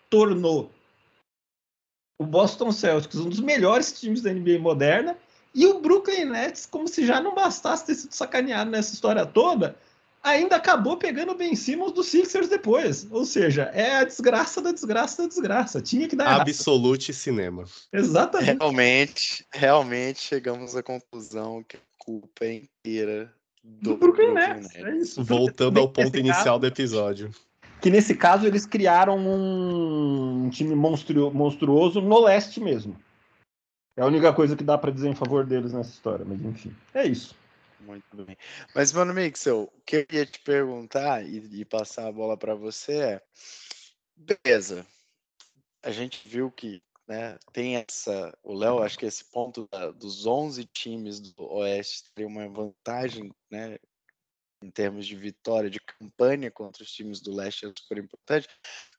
tornou o Boston Celtics um dos melhores times da NBA moderna e o Brooklyn Nets, como se já não bastasse ter sido sacaneado nessa história toda, ainda acabou pegando o Ben Simmons do Sixers depois. Ou seja, é a desgraça da desgraça da desgraça. Tinha que dar Absolute errado. cinema. Exatamente. Realmente, realmente chegamos à conclusão que a culpa é inteira do, do Brooklyn Nets. É isso. Voltando ao ponto inicial caso, do episódio. Que nesse caso eles criaram um time monstru monstruoso no leste mesmo. É a única coisa que dá para dizer em favor deles nessa história, mas enfim, é isso. Muito bem. Mas, mano, Mixel, o que eu ia te perguntar e, e passar a bola para você é: beleza, a gente viu que né, tem essa. O Léo, acho que esse ponto da, dos 11 times do Oeste tem uma vantagem né, em termos de vitória, de campanha contra os times do leste é super importante.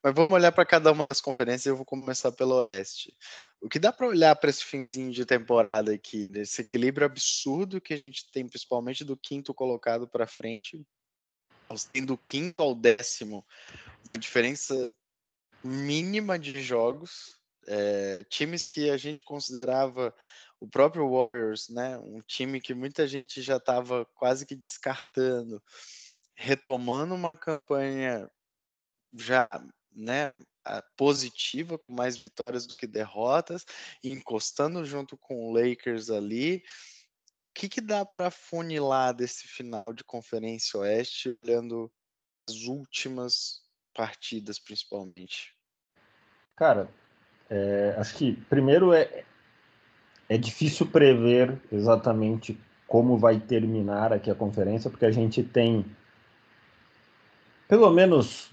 Mas vamos olhar para cada uma das conferências eu vou começar pelo oeste. O que dá para olhar para esse finzinho de temporada aqui, desse equilíbrio absurdo que a gente tem, principalmente do quinto colocado para frente, do quinto ao décimo, uma diferença mínima de jogos, é, times que a gente considerava o próprio Warriors, né, um time que muita gente já estava quase que descartando, retomando uma campanha já, né, positiva, com mais vitórias do que derrotas, encostando junto com o Lakers ali. O que, que dá para funilar desse final de Conferência Oeste, olhando as últimas partidas, principalmente? Cara, é, acho que primeiro é, é difícil prever exatamente como vai terminar aqui a conferência, porque a gente tem pelo menos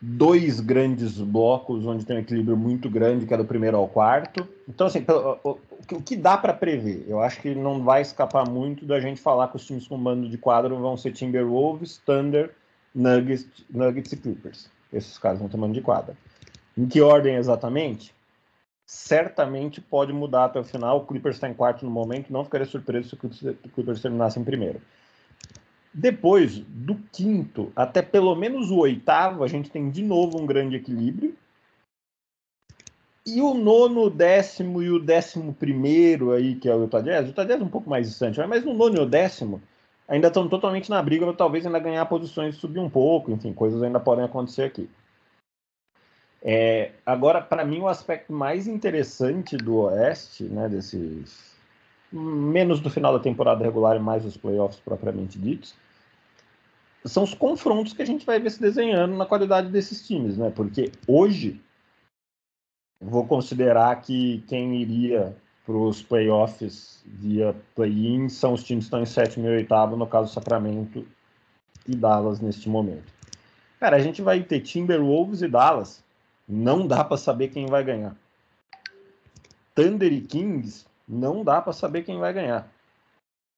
dois grandes blocos onde tem um equilíbrio muito grande, que é do primeiro ao quarto. Então, assim, o que dá para prever? Eu acho que não vai escapar muito da gente falar que os times com mando de quadro vão ser Timberwolves, Thunder, Nuggets, Nuggets e Clippers. Esses caras vão ter mando de quadra. Em que ordem exatamente? Certamente pode mudar até o final. O Clippers está em quarto no momento, não ficaria surpreso se o Clippers terminasse em primeiro. Depois, do quinto até pelo menos o oitavo, a gente tem de novo um grande equilíbrio. E o nono, o décimo e o décimo primeiro aí, que é o Utah Jazz, o Utah Jazz é um pouco mais distante, mas no nono e o décimo ainda estão totalmente na briga, talvez ainda ganhar posições e subir um pouco, enfim, coisas ainda podem acontecer aqui. É, agora, para mim, o aspecto mais interessante do Oeste, né, desses menos do final da temporada regular e mais os playoffs propriamente ditos, são os confrontos que a gente vai ver se desenhando na qualidade desses times, né? Porque hoje vou considerar que quem iria para os playoffs via play-in são os times que estão em sétimo e oitavo, no caso Sacramento e Dallas neste momento. Cara, a gente vai ter Timberwolves e Dallas não dá para saber quem vai ganhar. Thunder e Kings, não dá para saber quem vai ganhar.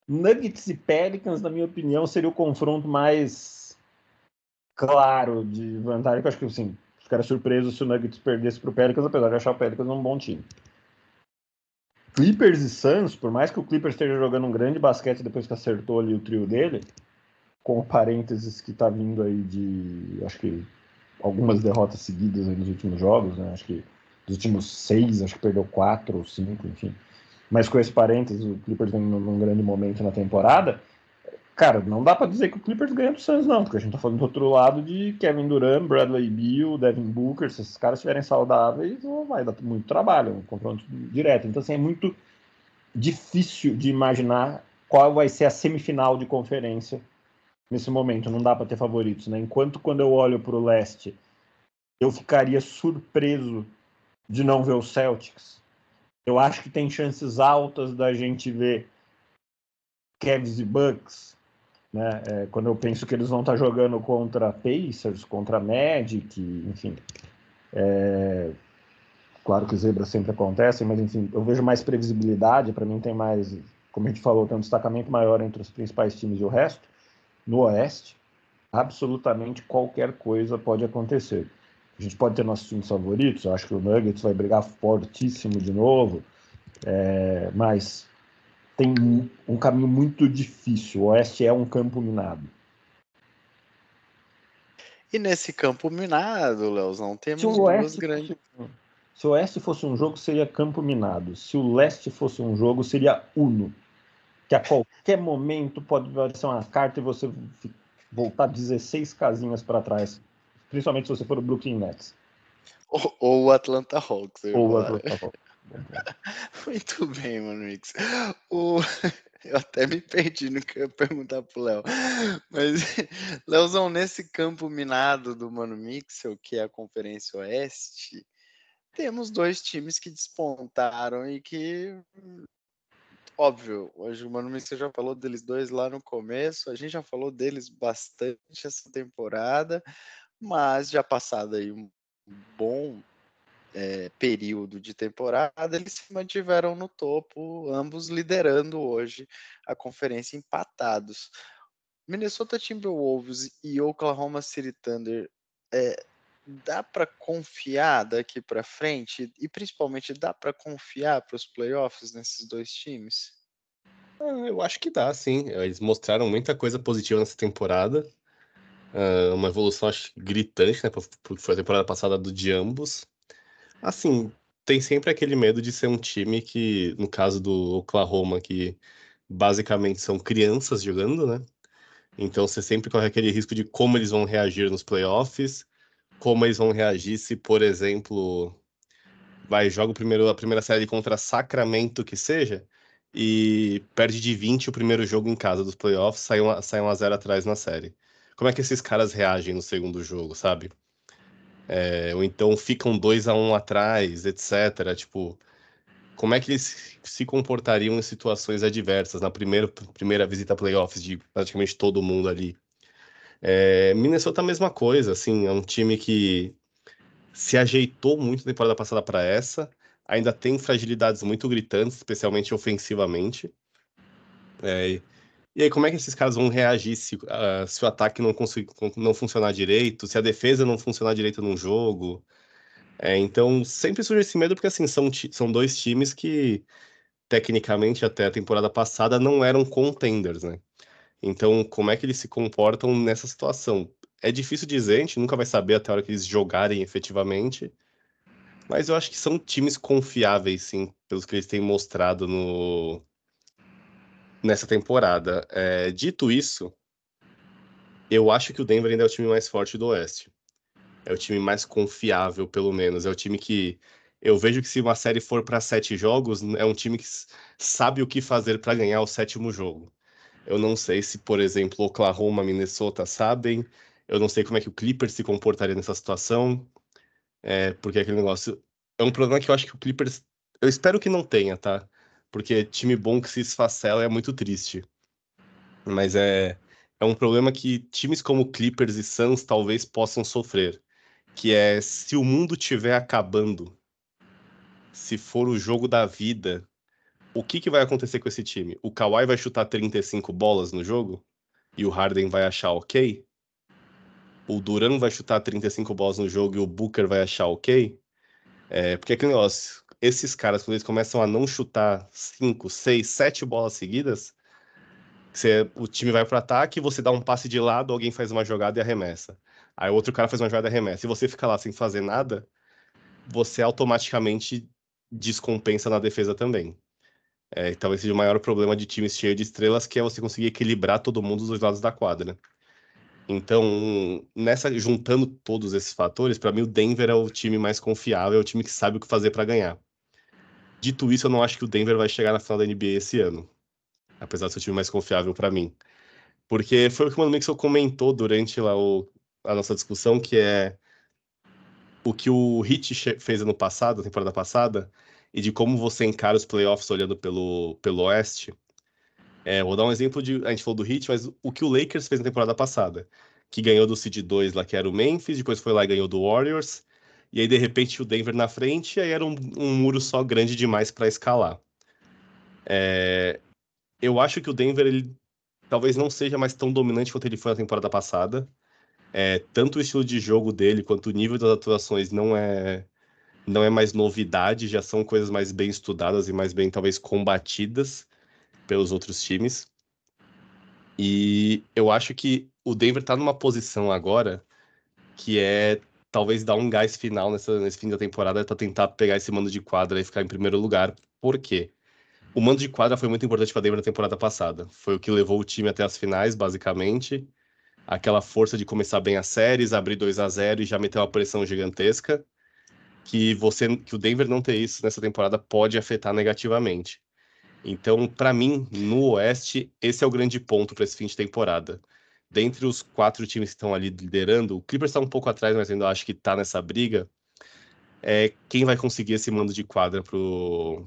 Nuggets e Pelicans, na minha opinião, seria o confronto mais claro de vantagem. Eu acho que assim, ficaria surpreso se o Nuggets perdesse para o Pelicans, apesar de achar o Pelicans um bom time. Clippers e Suns, por mais que o Clippers esteja jogando um grande basquete depois que acertou ali o trio dele, com parênteses que tá vindo aí de, acho que algumas derrotas seguidas nos últimos jogos, né? Acho que dos últimos seis, acho que perdeu quatro ou cinco, enfim. Mas com esse parênteses, o Clippers vem num grande momento na temporada. Cara, não dá para dizer que o Clippers ganha do Suns, não, porque a gente tá falando do outro lado de Kevin Durant, Bradley Beal, Devin Booker. Se esses caras estiverem saudáveis, vai dar muito trabalho, um confronto direto. Então, assim, é muito difícil de imaginar qual vai ser a semifinal de conferência nesse momento, não dá para ter favoritos, né? Enquanto quando eu olho para o leste, eu ficaria surpreso de não ver o Celtics. Eu acho que tem chances altas da gente ver Cavs e Bucks, né? É, quando eu penso que eles vão estar tá jogando contra Pacers, contra Magic, enfim. É, claro que zebras sempre acontecem, mas enfim, eu vejo mais previsibilidade. Para mim tem mais, como a gente falou, tem um destacamento maior entre os principais times e o resto no Oeste, absolutamente qualquer coisa pode acontecer. A gente pode ter nossos times favoritos, eu acho que o Nuggets vai brigar fortíssimo de novo, é, mas tem um caminho muito difícil. O Oeste é um campo minado. E nesse campo minado, Leozão, temos duas grandes. Fosse, se o Oeste fosse um jogo, seria campo minado. Se o Leste fosse um jogo, seria Uno que a qualquer momento pode aparecer uma carta e você voltar 16 casinhas para trás, principalmente se você for o Brooklyn Nets. Ou, o Atlanta Hawks. Ou o Atlanta [LAUGHS] Hawks. Muito bem, mano Mix. O... [LAUGHS] Eu até me perdi no que eu ia perguntar pro Léo. Mas, [LAUGHS] Léozão, nesse campo minado do Mano Mixel, que é a Conferência Oeste, temos dois times que despontaram e que. Óbvio, hoje o Mano Mixel já falou deles dois lá no começo, a gente já falou deles bastante essa temporada, mas já passado aí um bom é, período de temporada, eles se mantiveram no topo, ambos liderando hoje a conferência empatados. Minnesota Timberwolves e Oklahoma City Thunder, é, dá para confiar daqui para frente e principalmente dá para confiar para os playoffs nesses dois times? Ah, eu acho que dá, sim. Eles mostraram muita coisa positiva nessa temporada. Uh, uma evolução acho, gritante, né? Porque foi a temporada passada do de ambos. Assim, tem sempre aquele medo de ser um time que, no caso do Oklahoma, que basicamente são crianças jogando, né? Então você sempre corre aquele risco de como eles vão reagir nos playoffs, como eles vão reagir se, por exemplo, vai joga o primeiro, a primeira série contra Sacramento que seja e perde de 20 o primeiro jogo em casa dos playoffs, sai 1 sai um a 0 atrás na série. Como é que esses caras reagem no segundo jogo, sabe? É, ou então ficam 2 a 1 um atrás, etc. Tipo, como é que eles se comportariam em situações adversas na primeira, primeira visita a playoffs de praticamente todo mundo ali? É, Minnesota a mesma coisa, assim, é um time que se ajeitou muito na temporada passada para essa, ainda tem fragilidades muito gritantes, especialmente ofensivamente. É, e aí, como é que esses caras vão reagir se, uh, se o ataque não, não funcionar direito, se a defesa não funcionar direito num jogo? É, então, sempre surge esse medo, porque assim, são, são dois times que, tecnicamente, até a temporada passada, não eram contenders, né? Então, como é que eles se comportam nessa situação? É difícil dizer, a gente nunca vai saber até a hora que eles jogarem efetivamente. Mas eu acho que são times confiáveis, sim, pelos que eles têm mostrado no, nessa temporada. É, dito isso, eu acho que o Denver ainda é o time mais forte do Oeste. É o time mais confiável, pelo menos. É o time que eu vejo que se uma série for para sete jogos, é um time que sabe o que fazer para ganhar o sétimo jogo. Eu não sei se, por exemplo, Oklahoma, Minnesota sabem. Eu não sei como é que o Clippers se comportaria nessa situação. É, porque aquele negócio. É um problema que eu acho que o Clippers. Eu espero que não tenha, tá? porque time bom que se esfacela é muito triste. Mas é, é um problema que times como Clippers e Suns talvez possam sofrer, que é se o mundo estiver acabando, se for o jogo da vida, o que, que vai acontecer com esse time? O Kawhi vai chutar 35 bolas no jogo e o Harden vai achar ok? O Duran vai chutar 35 bolas no jogo e o Booker vai achar ok? É, porque é aquele negócio, esses caras, quando eles começam a não chutar 5, 6, 7 bolas seguidas, você, o time vai para ataque, você dá um passe de lado, alguém faz uma jogada e arremessa. Aí outro cara faz uma jogada e arremessa. E você fica lá sem fazer nada, você automaticamente descompensa na defesa também. É, talvez seja o maior problema de times cheios de estrelas, que é você conseguir equilibrar todo mundo dos dois lados da quadra. Então, nessa juntando todos esses fatores, para mim o Denver é o time mais confiável, é o time que sabe o que fazer para ganhar. Dito isso, eu não acho que o Denver vai chegar na final da NBA esse ano. Apesar de ser o time mais confiável para mim. Porque foi o que o Mano Mixel comentou durante lá o, a nossa discussão, que é o que o Heat fez ano passado, temporada passada, e de como você encara os playoffs olhando pelo, pelo Oeste. É, vou dar um exemplo de. A gente falou do Heat, mas o que o Lakers fez na temporada passada. Que ganhou do Seed 2 lá, que era o Memphis, depois foi lá e ganhou do Warriors, e aí, de repente, o Denver na frente, e aí era um, um muro só grande demais para escalar. É, eu acho que o Denver ele, talvez não seja mais tão dominante quanto ele foi na temporada passada. É, tanto o estilo de jogo dele quanto o nível das atuações não é não é mais novidade, já são coisas mais bem estudadas e mais bem talvez combatidas pelos outros times. E eu acho que o Denver está numa posição agora que é talvez dar um gás final nessa, nesse fim da temporada para tentar pegar esse mando de quadra e ficar em primeiro lugar. Por quê? O mando de quadra foi muito importante para Denver na temporada passada. Foi o que levou o time até as finais, basicamente. aquela força de começar bem as séries, abrir 2 a 0 e já meter uma pressão gigantesca, que você que o Denver não ter isso nessa temporada pode afetar negativamente. Então, para mim, no Oeste, esse é o grande ponto para esse fim de temporada. Dentre os quatro times que estão ali liderando, o Clippers está um pouco atrás, mas ainda acho que está nessa briga. É quem vai conseguir esse mando de quadra pro,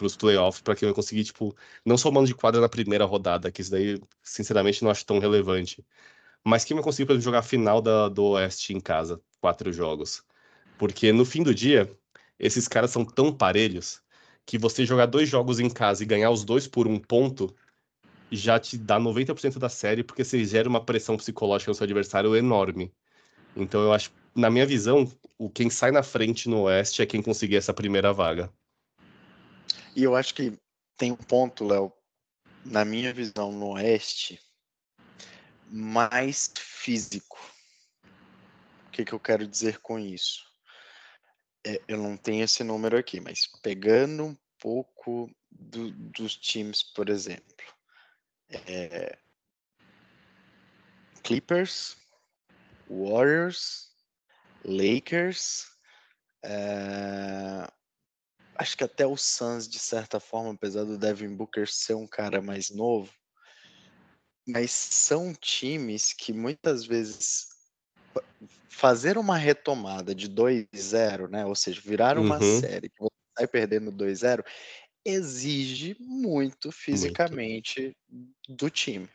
os playoffs, para quem vai conseguir, tipo, não só o mando de quadra na primeira rodada, que isso daí, sinceramente, não acho tão relevante. Mas quem vai conseguir, por exemplo, jogar a final da, do Oeste em casa, quatro jogos. Porque no fim do dia, esses caras são tão parelhos que você jogar dois jogos em casa e ganhar os dois por um ponto já te dá 90% da série, porque você gera uma pressão psicológica no seu adversário enorme. Então eu acho, na minha visão, o quem sai na frente no Oeste é quem conseguir essa primeira vaga. E eu acho que tem um ponto, Léo, na minha visão no Oeste, mais físico. O que, que eu quero dizer com isso? É, eu não tenho esse número aqui, mas pegando um pouco do, dos times, por exemplo, é, Clippers, Warriors, Lakers, é, acho que até o Suns, de certa forma, apesar do Devin Booker ser um cara mais novo, mas são times que muitas vezes fazer uma retomada de 2-0, né? Ou seja, virar uma uhum. série que você sai perdendo 2-0, exige muito fisicamente muito. do time.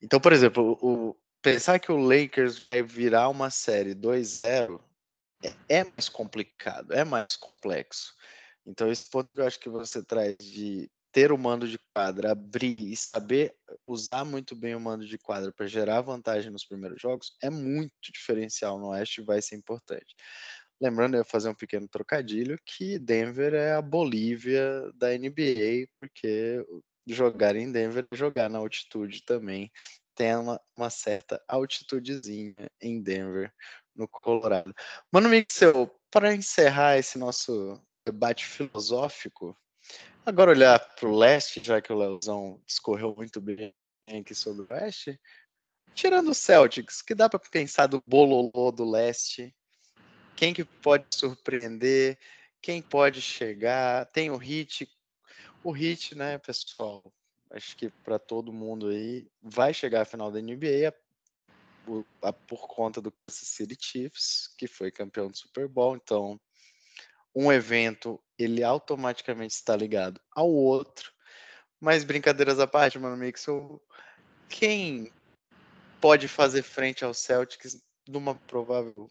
Então, por exemplo, o, pensar que o Lakers vai virar uma série 2-0 é, é mais complicado, é mais complexo. Então, esse ponto que eu acho que você traz de ter o mando de quadra, abrir e saber usar muito bem o mando de quadra para gerar vantagem nos primeiros jogos é muito diferencial no Oeste e vai ser importante. Lembrando, eu ia fazer um pequeno trocadilho, que Denver é a Bolívia da NBA, porque jogar em Denver jogar na altitude também. Tem uma, uma certa altitudezinha em Denver, no Colorado. Mano Mixel, para encerrar esse nosso debate filosófico, agora olhar para o leste, já que o Leozão discorreu muito bem aqui sobre o oeste, tirando o Celtics, que dá para pensar do bololô do leste, quem que pode surpreender, quem pode chegar, tem o hit, o hit, né, pessoal? Acho que para todo mundo aí vai chegar à final da NBA por, por conta do Kansas City Chiefs, que foi campeão do Super Bowl. Então, um evento ele automaticamente está ligado ao outro. Mas brincadeiras à parte, mano, Mix, quem pode fazer frente ao Celtics numa provável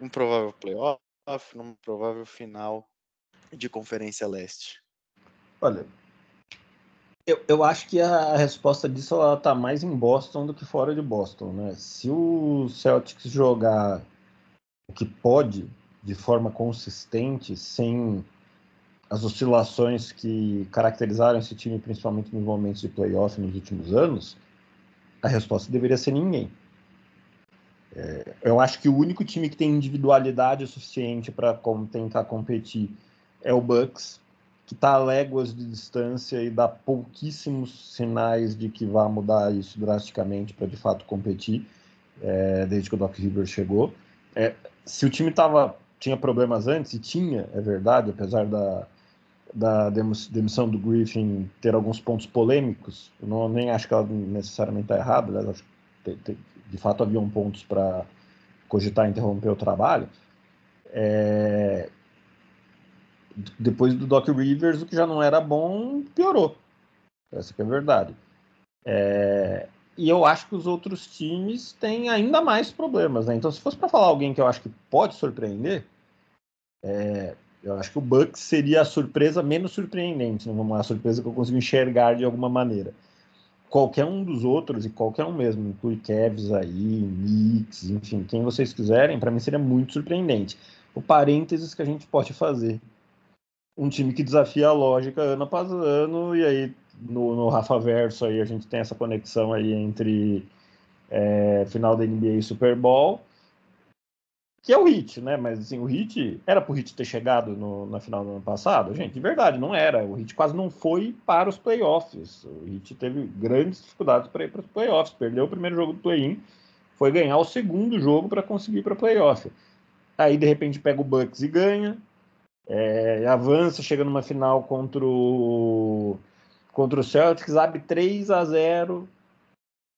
um provável playoff, num provável final de Conferência Leste? Olha, eu, eu acho que a resposta disso ela tá mais em Boston do que fora de Boston, né? Se o Celtics jogar o que pode de forma consistente, sem as oscilações que caracterizaram esse time, principalmente nos momentos de playoff nos últimos anos, a resposta deveria ser ninguém. É, eu acho que o único time que tem individualidade suficiente para tentar competir é o Bucks, que está a léguas de distância e dá pouquíssimos sinais de que vá mudar isso drasticamente para de fato competir, é, desde que o Doc Rivers chegou. É, se o time tava, tinha problemas antes, e tinha, é verdade, apesar da, da demissão do Griffin ter alguns pontos polêmicos, eu não, nem acho que ela necessariamente está errada, que de fato haviam pontos para cogitar interromper o trabalho. É... Depois do Doc Rivers, o que já não era bom piorou. Essa é a verdade. É... E eu acho que os outros times têm ainda mais problemas. Né? Então, se fosse para falar alguém que eu acho que pode surpreender, é... eu acho que o Bucks seria a surpresa menos surpreendente, né? uma surpresa que eu consigo enxergar de alguma maneira qualquer um dos outros, e qualquer um mesmo, inclui Cavs aí, Knicks, enfim, quem vocês quiserem, para mim seria muito surpreendente. O parênteses que a gente pode fazer. Um time que desafia a lógica ano após ano, e aí no, no Rafa Verso aí a gente tem essa conexão aí entre é, final da NBA e Super Bowl. Que é o Hit, né? Mas assim, o Hit era pro Hit ter chegado no, na final do ano passado? Gente, de verdade, não era. O Hit quase não foi para os playoffs. O Hit teve grandes dificuldades para ir para os playoffs. Perdeu o primeiro jogo do play-in, foi ganhar o segundo jogo para conseguir para playoff. Aí de repente pega o Bucks e ganha, é, avança, chega numa final contra o contra o Celtics, abre 3 a 0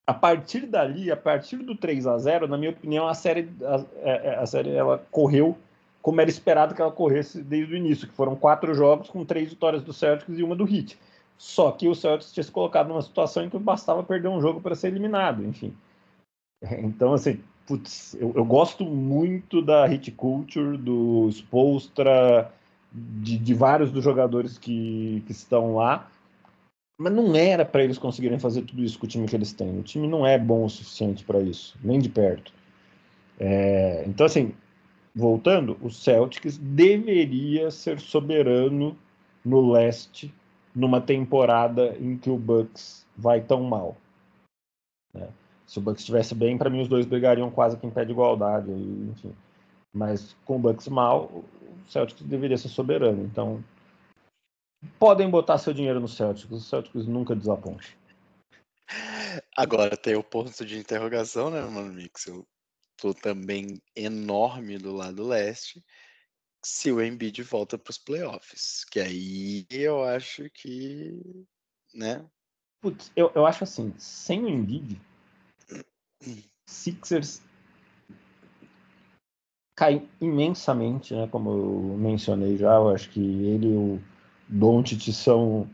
a partir dali, a partir do 3 a 0 na minha opinião, a série, a, é, é, a, série ela correu como era esperado que ela corresse desde o início, que foram quatro jogos com três vitórias do Celtics e uma do Heat. Só que o Celtics tinha se colocado numa situação em que bastava perder um jogo para ser eliminado, enfim. Então, assim, putz, eu, eu, gosto muito da hit culture, do Spolstra, de, de vários dos jogadores que, que estão lá, mas não era para eles conseguirem fazer tudo isso com o time que eles têm. O time não é bom o suficiente para isso, nem de perto. É, então, assim, voltando, o Celtics deveria ser soberano no leste numa temporada em que o Bucks vai tão mal. Né? Se o Bucks estivesse bem, para mim os dois brigariam quase que em pé de igualdade. Enfim. Mas com o Bucks mal, o Celtics deveria ser soberano. Então, podem botar seu dinheiro no Celtics. O Celtics nunca desaponta. Agora tem o ponto de interrogação, né, mano, Mix? Eu tô também enorme do lado leste. Se o Embiid volta para os playoffs, que aí eu acho que, né? Putz, eu, eu acho assim, sem o Embiid, Sixers cai imensamente, né? Como eu mencionei já, eu acho que ele o Doncic são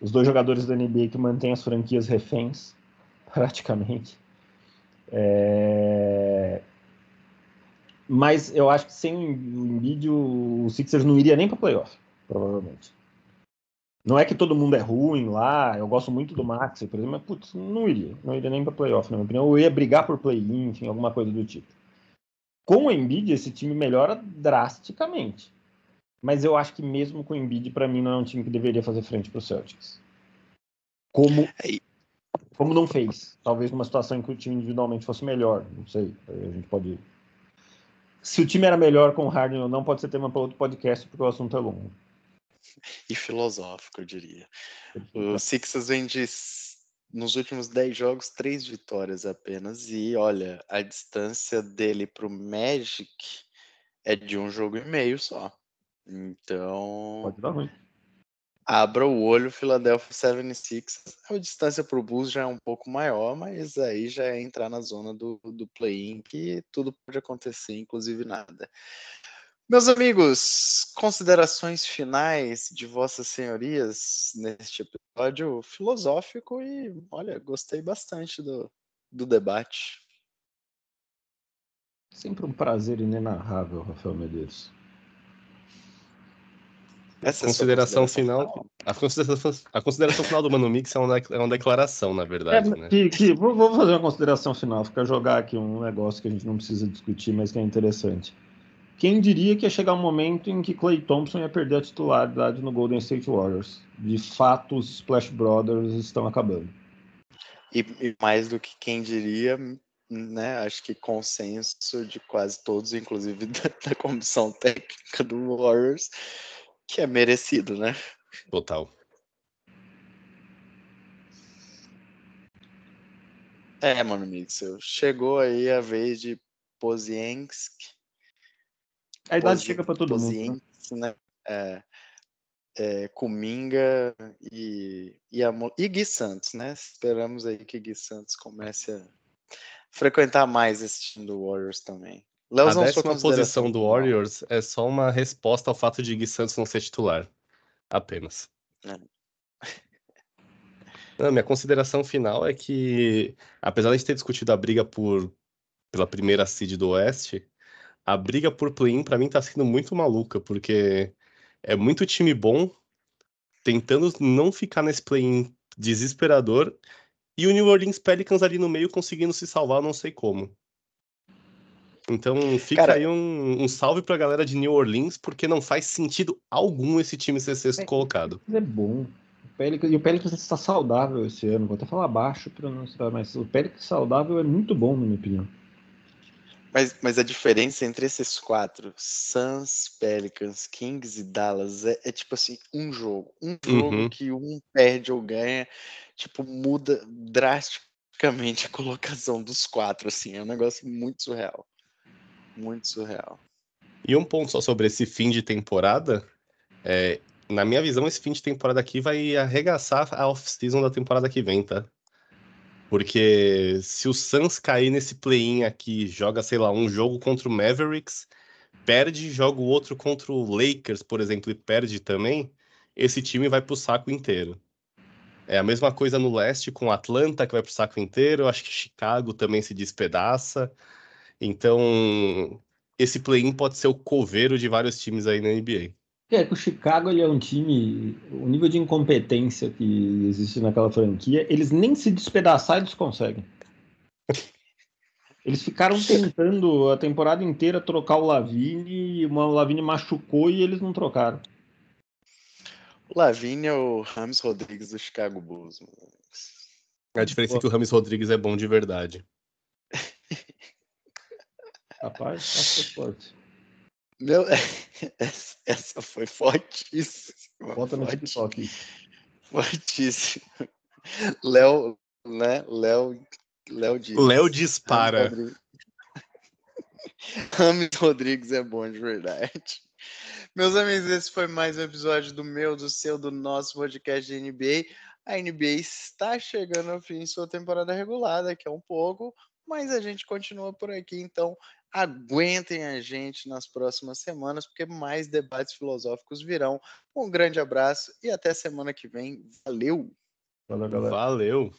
os dois jogadores da NBA que mantêm as franquias reféns, [LAUGHS] praticamente. É... Mas eu acho que sem o Embiid o Sixers não iria nem para playoff, provavelmente. Não é que todo mundo é ruim lá, eu gosto muito do Max, por exemplo, mas putz, não iria, não iria nem para playoff, na minha opinião. Eu ia brigar por play-in, enfim, alguma coisa do tipo. Com o Embiid, esse time melhora drasticamente. Mas eu acho que mesmo com o Embiid, para mim, não é um time que deveria fazer frente para o Celtics. Como, como não fez. Talvez numa situação em que o time individualmente fosse melhor. Não sei. A gente pode. Se o time era melhor com o Harden ou não, pode ser tema para outro podcast, porque o assunto é longo. E filosófico, eu diria. O Sixers vem de, nos últimos 10 jogos, três vitórias apenas. E olha, a distância dele para o Magic é de um jogo e meio só. Então. Pode dar ruim. Abra o olho, Philadelphia 76. A distância para o Bulls já é um pouco maior, mas aí já é entrar na zona do, do play-in, que tudo pode acontecer, inclusive nada. Meus amigos, considerações finais de vossas senhorias neste episódio filosófico e, olha, gostei bastante do, do debate. Sempre um prazer inenarrável, Rafael Medeiros. Essa consideração, é consideração final. A consideração, a consideração final do Mano Mix é uma, é uma declaração, na verdade. É, né? que, que, vou, vou, fazer uma consideração final, ficar jogar aqui um negócio que a gente não precisa discutir, mas que é interessante. Quem diria que ia chegar um momento em que Clay Thompson ia perder a titularidade no Golden State Warriors? De fato, os Splash Brothers estão acabando. E, e mais do que quem diria, né? Acho que consenso de quase todos, inclusive [LAUGHS] da, da comissão técnica do Warriors, que é merecido, né? Total. É, mano, Mixel. Chegou aí a vez de Poziensk. A idade chega para todo mundo. Né? É, é, Kuminga e, e, a, e Gui Santos, né? Esperamos aí que Gui Santos comece a frequentar mais esse time do Warriors também. Leozão, a décima posição do Warriors é só uma resposta ao fato de Gui Santos não ser titular. Apenas. É. Não, minha consideração final é que, apesar de a gente ter discutido a briga por, pela primeira seed do Oeste, a briga por play-in para mim tá sendo muito maluca, porque é muito time bom tentando não ficar nesse play-in desesperador e o New Orleans Pelicans ali no meio conseguindo se salvar, não sei como. Então fica Cara, aí um, um salve pra galera de New Orleans, porque não faz sentido algum esse time ser sexto é, colocado. É bom. O Pelicans, e o Pelicans está saudável esse ano. Vou até falar baixo para não estar, mas o Pelicans saudável é muito bom, na minha opinião. Mas, mas a diferença entre esses quatro, Suns, Pelicans, Kings e Dallas, é, é tipo assim, um jogo. Um jogo Uhum. que um perde ou ganha, tipo, muda drasticamente a colocação dos quatro, assim. É um negócio muito surreal. Muito surreal. E um ponto só sobre esse fim de temporada. é, na minha visão, esse fim de temporada aqui vai arregaçar a off-season da temporada que vem, tá? Porque se o Suns cair nesse play-in aqui, joga, sei lá, um jogo contra o Mavericks, perde, joga o outro contra o Lakers, por exemplo, e perde também, esse time vai pro saco inteiro. É a mesma coisa no leste com Atlanta, que vai pro saco inteiro. Acho que Chicago também se despedaça. Então, esse play-in pode ser o coveiro de vários times aí na NBA. É que o Chicago ele é um time, o nível de incompetência que existe naquela franquia, eles nem se despedaçar eles conseguem. Eles ficaram tentando a temporada inteira trocar o Lavine, o Lavine machucou e eles não trocaram. O Lavigne é o Rames Rodrigues do Chicago Bulls. mano. A diferença é que o Rames Rodrigues é bom de verdade. Rapaz, acho que é forte. Meu, [LAUGHS] essa, essa foi fortíssima. Bota no forte- TikTok. Fortíssimo. Léo, né? Léo, Léo diz. Léo dispara. Rames Rodrigues. [LAUGHS] Rodrigues é bom de verdade. Meus amigos, esse foi mais um episódio do meu, do seu, do nosso podcast de NBA. A NBA está chegando ao fim de sua temporada regular, daqui a um pouco, mas a gente continua por aqui, então aguentem a gente nas próximas semanas, porque mais debates filosóficos virão. Um grande abraço e até semana que vem. Valeu! Valeu, galera. Valeu.